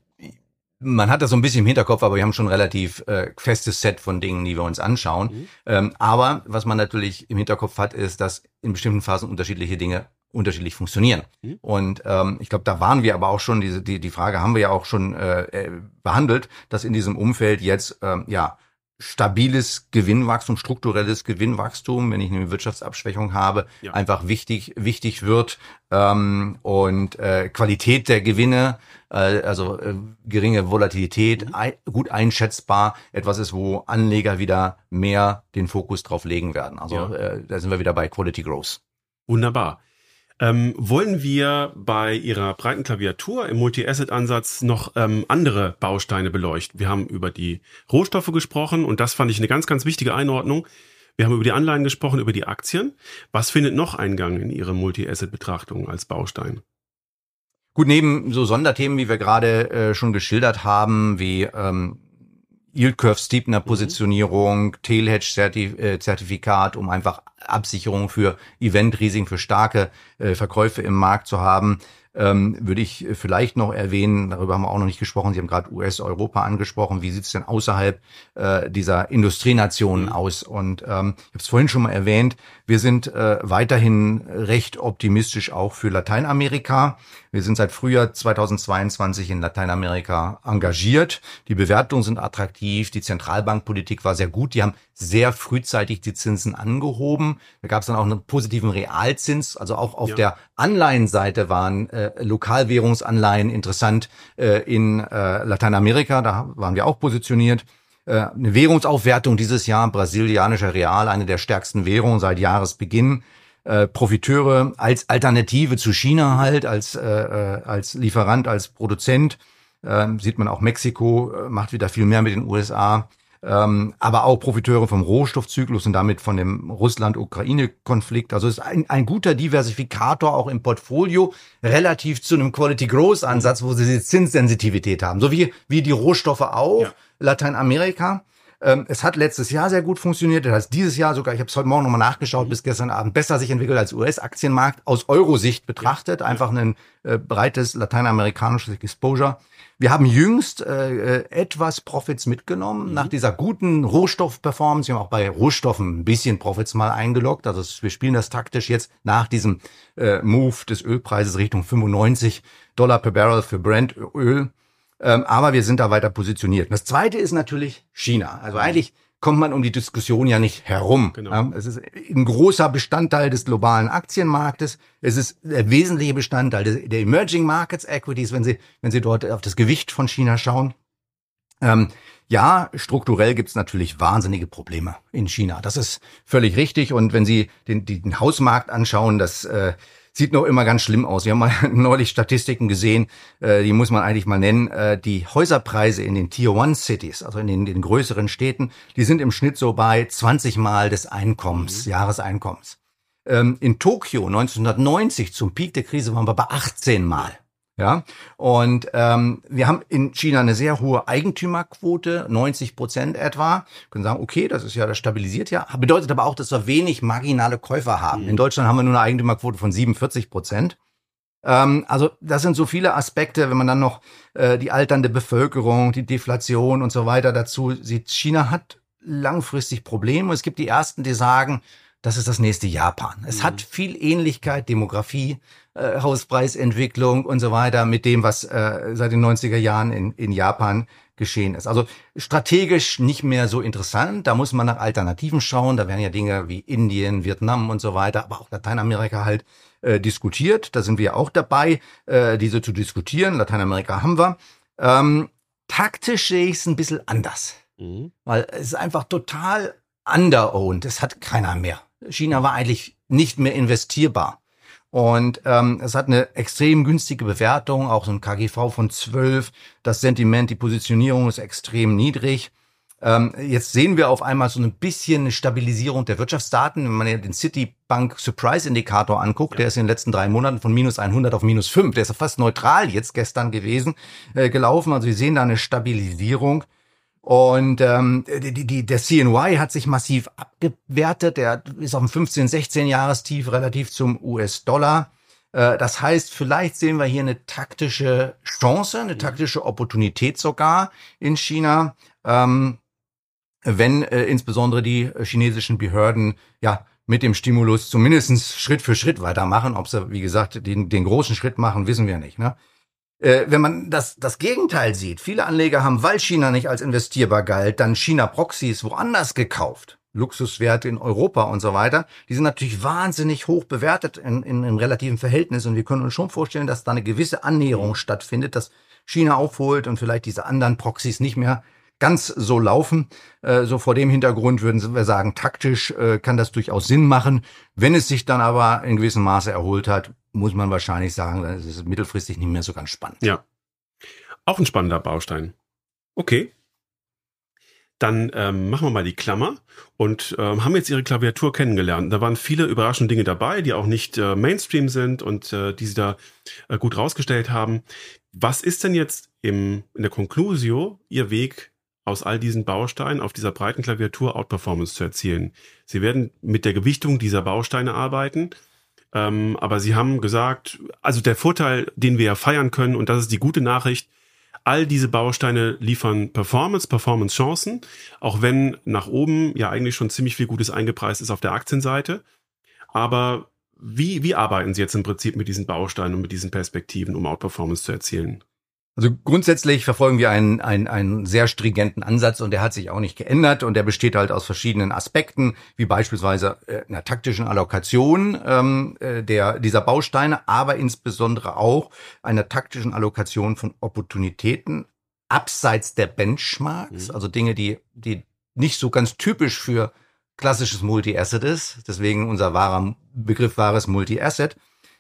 man hat das so ein bisschen im Hinterkopf, aber wir haben schon ein relativ äh, festes Set von Dingen, die wir uns anschauen. Mhm. Ähm, aber was man natürlich im Hinterkopf hat, ist, dass in bestimmten Phasen unterschiedliche Dinge unterschiedlich funktionieren. Mhm. Und ähm, ich glaube, da waren wir aber auch schon, diese, die, die Frage haben wir ja auch schon äh, äh, behandelt, dass in diesem Umfeld jetzt ähm, ja stabiles Gewinnwachstum, strukturelles Gewinnwachstum, wenn ich eine Wirtschaftsabschwächung habe, ja. einfach wichtig wichtig wird ähm, und äh, Qualität der Gewinne, äh, also äh, geringe Volatilität, mhm. ein, gut einschätzbar, etwas ist, wo Anleger wieder mehr den Fokus drauf legen werden. Also ja. äh, da sind wir wieder bei Quality Growth. Wunderbar. Ähm, wollen wir bei Ihrer breiten Klaviatur im Multi-Asset-Ansatz noch ähm, andere Bausteine beleuchten? Wir haben über die Rohstoffe gesprochen und das fand ich eine ganz, ganz wichtige Einordnung. Wir haben über die Anleihen gesprochen, über die Aktien. Was findet noch Eingang in Ihre Multi-Asset-Betrachtung als Baustein? Gut, neben so Sonderthemen, wie wir gerade äh, schon geschildert haben, wie ähm, Yield Curve Steepener mhm. Positionierung, mhm. Tail-Hedge-Zertifikat, äh, um einfach Absicherung für Event-Risiken, für starke äh, Verkäufe im Markt zu haben ähm, würde ich vielleicht noch erwähnen, darüber haben wir auch noch nicht gesprochen, Sie haben gerade US-Europa angesprochen, wie sieht es denn außerhalb äh, dieser Industrienationen mhm. aus? Und ähm, ich habe es vorhin schon mal erwähnt, wir sind äh, weiterhin recht optimistisch auch für Lateinamerika. Wir sind seit Frühjahr 2022 in Lateinamerika engagiert. Die Bewertungen sind attraktiv, die Zentralbankpolitik war sehr gut, die haben sehr frühzeitig die Zinsen angehoben. Da gab es dann auch einen positiven Realzins, also auch auf ja. der Anleihenseite waren äh, Lokalwährungsanleihen interessant äh, in äh, Lateinamerika, da waren wir auch positioniert. Äh, eine Währungsaufwertung dieses Jahr, brasilianischer Real, eine der stärksten Währungen seit Jahresbeginn. Äh, Profiteure als Alternative zu China halt, als, äh, äh als Lieferant, als Produzent. Äh, sieht man auch Mexiko, äh, macht wieder viel mehr mit den USA ähm, aber auch Profiteure vom Rohstoffzyklus und damit von dem Russland-Ukraine-Konflikt. Also es ist ein, ein guter Diversifikator auch im Portfolio relativ zu einem Quality-Growth-Ansatz, wo sie die Zinssensitivität haben, so wie, wie die Rohstoffe auch, ja. Lateinamerika. Ähm, es hat letztes Jahr sehr gut funktioniert. Das heißt, dieses Jahr sogar, ich habe es heute Morgen nochmal nachgeschaut, mhm. bis gestern Abend besser sich entwickelt als US-Aktienmarkt aus Euro-Sicht betrachtet. Einfach ein äh, breites lateinamerikanisches Exposure. Wir haben jüngst äh, äh, etwas Profits mitgenommen mhm. nach dieser guten Rohstoff-Performance. Wir haben auch bei Rohstoffen ein bisschen Profits mal eingeloggt. Also wir spielen das taktisch jetzt nach diesem äh, Move des Ölpreises Richtung 95 Dollar per Barrel für Brent-Öl. Ähm, aber wir sind da weiter positioniert. Und das zweite ist natürlich China. Also eigentlich kommt man um die Diskussion ja nicht herum. Genau. Es ist ein großer Bestandteil des globalen Aktienmarktes. Es ist der wesentliche Bestandteil der Emerging Markets Equities, wenn Sie, wenn Sie dort auf das Gewicht von China schauen. Ähm, ja, strukturell gibt's natürlich wahnsinnige Probleme in China. Das ist völlig richtig. Und wenn Sie den, den Hausmarkt anschauen, das äh, sieht noch immer ganz schlimm aus. Wir haben mal neulich Statistiken gesehen, äh, die muss man eigentlich mal nennen. Äh, die Häuserpreise in den Tier One Cities, also in den, den größeren Städten, die sind im Schnitt so bei 20 Mal des Einkommens, mhm. Jahreseinkommens. Ähm, in Tokio 1990 zum Peak der Krise waren wir bei 18 Mal. Ja, und ähm, wir haben in China eine sehr hohe Eigentümerquote, 90 Prozent etwa. Wir können sagen, okay, das ist ja, das stabilisiert ja. Bedeutet aber auch, dass wir wenig marginale Käufer haben. Mhm. In Deutschland haben wir nur eine Eigentümerquote von 47 Prozent. Ähm, also das sind so viele Aspekte, wenn man dann noch äh, die alternde Bevölkerung, die Deflation und so weiter dazu sieht. China hat langfristig Probleme. Es gibt die ersten, die sagen, das ist das nächste Japan. Es mhm. hat viel Ähnlichkeit, Demografie, äh, Hauspreisentwicklung und so weiter mit dem, was äh, seit den 90er Jahren in, in Japan geschehen ist. Also strategisch nicht mehr so interessant. Da muss man nach Alternativen schauen. Da werden ja Dinge wie Indien, Vietnam und so weiter, aber auch Lateinamerika halt äh, diskutiert. Da sind wir auch dabei, äh, diese zu diskutieren. Lateinamerika haben wir. Ähm, taktisch sehe ich es ein bisschen anders. Mhm. Weil es ist einfach total underowned. Es hat keiner mehr. China war eigentlich nicht mehr investierbar. Und ähm, es hat eine extrem günstige Bewertung, auch so ein KGV von 12. Das Sentiment, die Positionierung ist extrem niedrig. Ähm, jetzt sehen wir auf einmal so ein bisschen eine Stabilisierung der Wirtschaftsdaten. Wenn man den Citibank Surprise Indikator anguckt, ja. der ist in den letzten drei Monaten von minus 100 auf minus 5. Der ist fast neutral jetzt gestern gewesen, äh, gelaufen. Also wir sehen da eine Stabilisierung. Und ähm, die, die, der CNY hat sich massiv abgewertet. Der ist auf dem 15, 16 Jahrestief relativ zum US-Dollar. Äh, das heißt, vielleicht sehen wir hier eine taktische Chance, eine taktische Opportunität sogar in China, ähm, wenn äh, insbesondere die chinesischen Behörden ja mit dem Stimulus zumindestens Schritt für Schritt weitermachen. Ob sie, wie gesagt, den, den großen Schritt machen, wissen wir nicht. Ne? Äh, wenn man das, das Gegenteil sieht, viele Anleger haben, weil China nicht als investierbar galt, dann China-Proxys woanders gekauft. Luxuswert in Europa und so weiter. Die sind natürlich wahnsinnig hoch bewertet in, in, in relativen Verhältnis und wir können uns schon vorstellen, dass da eine gewisse Annäherung stattfindet, dass China aufholt und vielleicht diese anderen Proxys nicht mehr ganz so laufen. Äh, so vor dem Hintergrund würden wir sagen, taktisch äh, kann das durchaus Sinn machen. Wenn es sich dann aber in gewissem Maße erholt hat, muss man wahrscheinlich sagen, dann ist es mittelfristig nicht mehr so ganz spannend. Ja. Auch ein spannender Baustein. Okay. Dann ähm, machen wir mal die Klammer und ähm, haben jetzt Ihre Klaviatur kennengelernt. Da waren viele überraschende Dinge dabei, die auch nicht äh, Mainstream sind und äh, die Sie da äh, gut rausgestellt haben. Was ist denn jetzt im, in der Conclusio Ihr Weg aus all diesen Bausteinen auf dieser breiten Klaviatur Outperformance zu erzielen? Sie werden mit der Gewichtung dieser Bausteine arbeiten ähm, aber sie haben gesagt, also der Vorteil, den wir ja feiern können, und das ist die gute Nachricht, all diese Bausteine liefern Performance, Performance-Chancen, auch wenn nach oben ja eigentlich schon ziemlich viel Gutes eingepreist ist auf der Aktienseite. Aber wie, wie arbeiten Sie jetzt im Prinzip mit diesen Bausteinen und mit diesen Perspektiven, um Outperformance zu erzielen? Also grundsätzlich verfolgen wir einen, einen, einen sehr stringenten Ansatz und der hat sich auch nicht geändert und der besteht halt aus verschiedenen Aspekten, wie beispielsweise äh, einer taktischen Allokation ähm, äh, der, dieser Bausteine, aber insbesondere auch einer taktischen Allokation von Opportunitäten abseits der Benchmarks, mhm. also Dinge, die, die nicht so ganz typisch für klassisches Multi-Asset ist, deswegen unser wahrer Begriff wahres Multi-Asset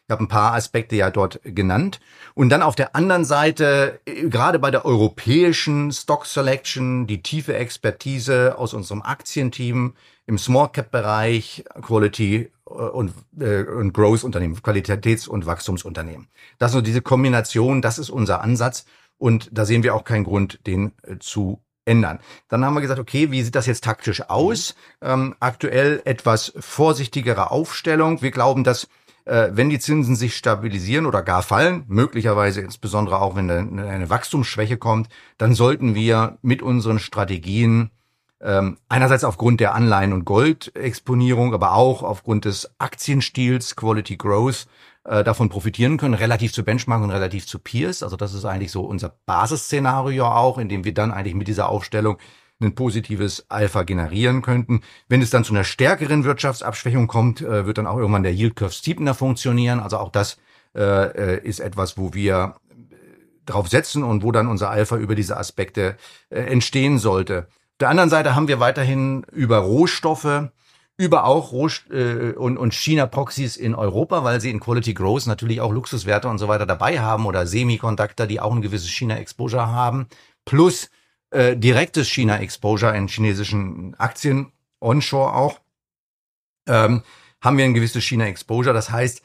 ich habe ein paar Aspekte ja dort genannt. Und dann auf der anderen Seite, gerade bei der europäischen Stock Selection, die tiefe Expertise aus unserem Aktienteam im Small Cap Bereich, Quality äh, und, äh, und Growth Unternehmen, Qualitäts- und Wachstumsunternehmen. Das ist diese Kombination, das ist unser Ansatz. Und da sehen wir auch keinen Grund, den äh, zu ändern. Dann haben wir gesagt, okay, wie sieht das jetzt taktisch aus? Ähm, aktuell etwas vorsichtigere Aufstellung. Wir glauben, dass äh, wenn die Zinsen sich stabilisieren oder gar fallen, möglicherweise insbesondere auch wenn eine Wachstumsschwäche kommt, dann sollten wir mit unseren Strategien ähm, einerseits aufgrund der Anleihen- und Goldexponierung, aber auch aufgrund des Aktienstils Quality Growth äh, davon profitieren können, relativ zu Benchmark und relativ zu Peers. Also das ist eigentlich so unser Basisszenario auch, in dem wir dann eigentlich mit dieser Aufstellung ein positives Alpha generieren könnten. Wenn es dann zu einer stärkeren Wirtschaftsabschwächung kommt, äh, wird dann auch irgendwann der Yield Curve Steepener funktionieren. Also auch das äh, äh ist etwas, wo wir drauf setzen und wo dann unser Alpha über diese Aspekte äh, entstehen sollte. Auf der anderen Seite haben wir weiterhin über Rohstoffe, über auch Rohst äh, und, und China-Proxys in Europa, weil sie in Quality Growth natürlich auch Luxuswerte und so weiter dabei haben oder Semiconductor, die auch ein gewisses China-Exposure haben, plus äh, direktes China-Exposure in chinesischen Aktien, onshore auch, ähm, haben wir ein gewisses China-Exposure. Das heißt,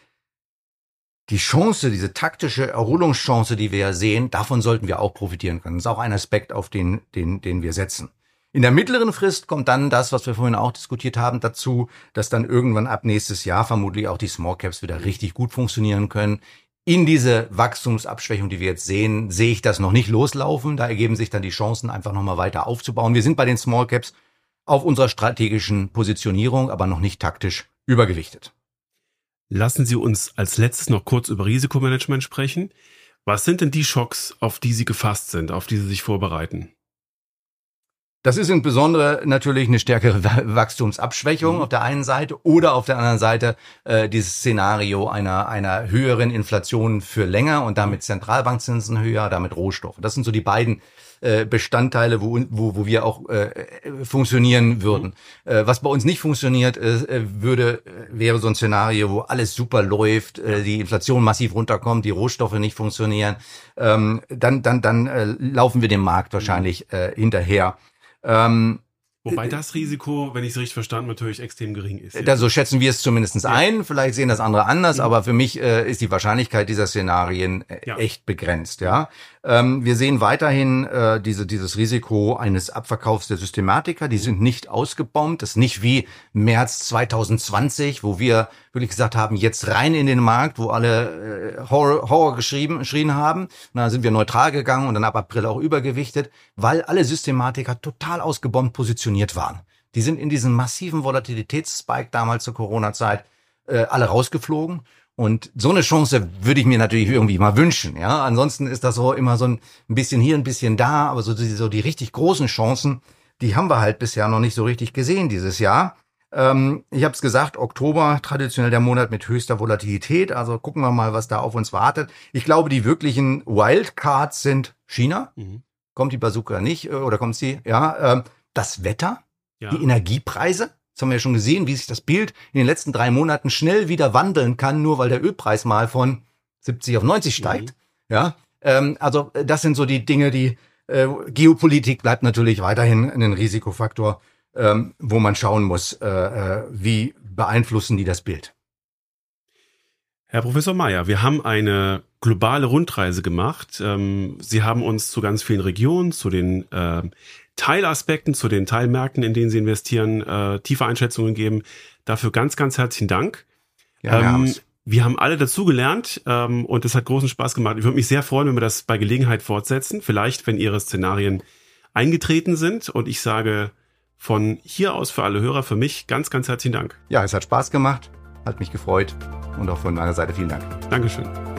die Chance, diese taktische Erholungschance, die wir ja sehen, davon sollten wir auch profitieren können. Das ist auch ein Aspekt, auf den, den, den wir setzen. In der mittleren Frist kommt dann das, was wir vorhin auch diskutiert haben, dazu, dass dann irgendwann ab nächstes Jahr vermutlich auch die Small Caps wieder richtig gut funktionieren können. In diese Wachstumsabschwächung, die wir jetzt sehen, sehe ich das noch nicht loslaufen. Da ergeben sich dann die Chancen, einfach nochmal weiter aufzubauen. Wir sind bei den Small Caps auf unserer strategischen Positionierung, aber noch nicht taktisch übergewichtet. Lassen Sie uns als letztes noch kurz über Risikomanagement sprechen. Was sind denn die Schocks, auf die Sie gefasst sind, auf die Sie sich vorbereiten? Das ist insbesondere natürlich eine stärkere Wachstumsabschwächung mhm. auf der einen Seite oder auf der anderen Seite äh, dieses Szenario einer, einer höheren Inflation für länger und damit Zentralbankzinsen höher, damit Rohstoffe. Das sind so die beiden äh, Bestandteile, wo, wo, wo wir auch äh, funktionieren würden. Mhm. Äh, was bei uns nicht funktioniert, äh, würde, wäre so ein Szenario, wo alles super läuft, äh, die Inflation massiv runterkommt, die Rohstoffe nicht funktionieren. Ähm, dann dann, dann äh, laufen wir dem Markt wahrscheinlich äh, hinterher. Ähm, Wobei das Risiko, wenn ich es richtig verstanden, natürlich extrem gering ist. Ja. so schätzen wir es zumindest ja. ein. Vielleicht sehen das andere anders, ja. aber für mich äh, ist die Wahrscheinlichkeit dieser Szenarien äh, echt begrenzt. Ja, ähm, wir sehen weiterhin äh, diese, dieses Risiko eines Abverkaufs der Systematiker. Die sind nicht ausgebombt. Das ist nicht wie März 2020, wo wir wirklich gesagt haben, jetzt rein in den Markt, wo alle äh, Horror, Horror geschrieben, geschrien haben. Dann sind wir neutral gegangen und dann ab April auch übergewichtet, weil alle Systematiker total ausgebombt positioniert waren. Die sind in diesem massiven Volatilitätsspike damals zur Corona-Zeit äh, alle rausgeflogen. Und so eine Chance würde ich mir natürlich irgendwie mal wünschen. Ja, ansonsten ist das so immer so ein bisschen hier, ein bisschen da, aber so die, so die richtig großen Chancen, die haben wir halt bisher noch nicht so richtig gesehen dieses Jahr. Ähm, ich habe es gesagt, Oktober traditionell der Monat mit höchster Volatilität. Also gucken wir mal, was da auf uns wartet. Ich glaube, die wirklichen Wildcards sind China. Mhm. Kommt die Bazooka nicht äh, oder kommt sie? Ja, ähm, das Wetter, ja. die Energiepreise. Das haben wir ja schon gesehen, wie sich das Bild in den letzten drei Monaten schnell wieder wandeln kann, nur weil der Ölpreis mal von 70 auf 90 steigt. Mhm. Ja, ähm, also äh, das sind so die Dinge, die äh, Geopolitik bleibt natürlich weiterhin ein Risikofaktor, ähm, wo man schauen muss, äh, äh, wie beeinflussen die das Bild. Herr Professor Mayer, wir haben eine globale Rundreise gemacht. Ähm, Sie haben uns zu ganz vielen Regionen, zu den äh, Teilaspekten, zu den Teilmärkten, in denen Sie investieren, äh, tiefe Einschätzungen geben. Dafür ganz, ganz herzlichen Dank. Ja, ähm, wir haben alle dazugelernt ähm, und es hat großen Spaß gemacht. Ich würde mich sehr freuen, wenn wir das bei Gelegenheit fortsetzen. Vielleicht, wenn Ihre Szenarien eingetreten sind. Und ich sage von hier aus für alle Hörer, für mich ganz, ganz herzlichen Dank. Ja, es hat Spaß gemacht, hat mich gefreut und auch von meiner Seite vielen Dank. Dankeschön.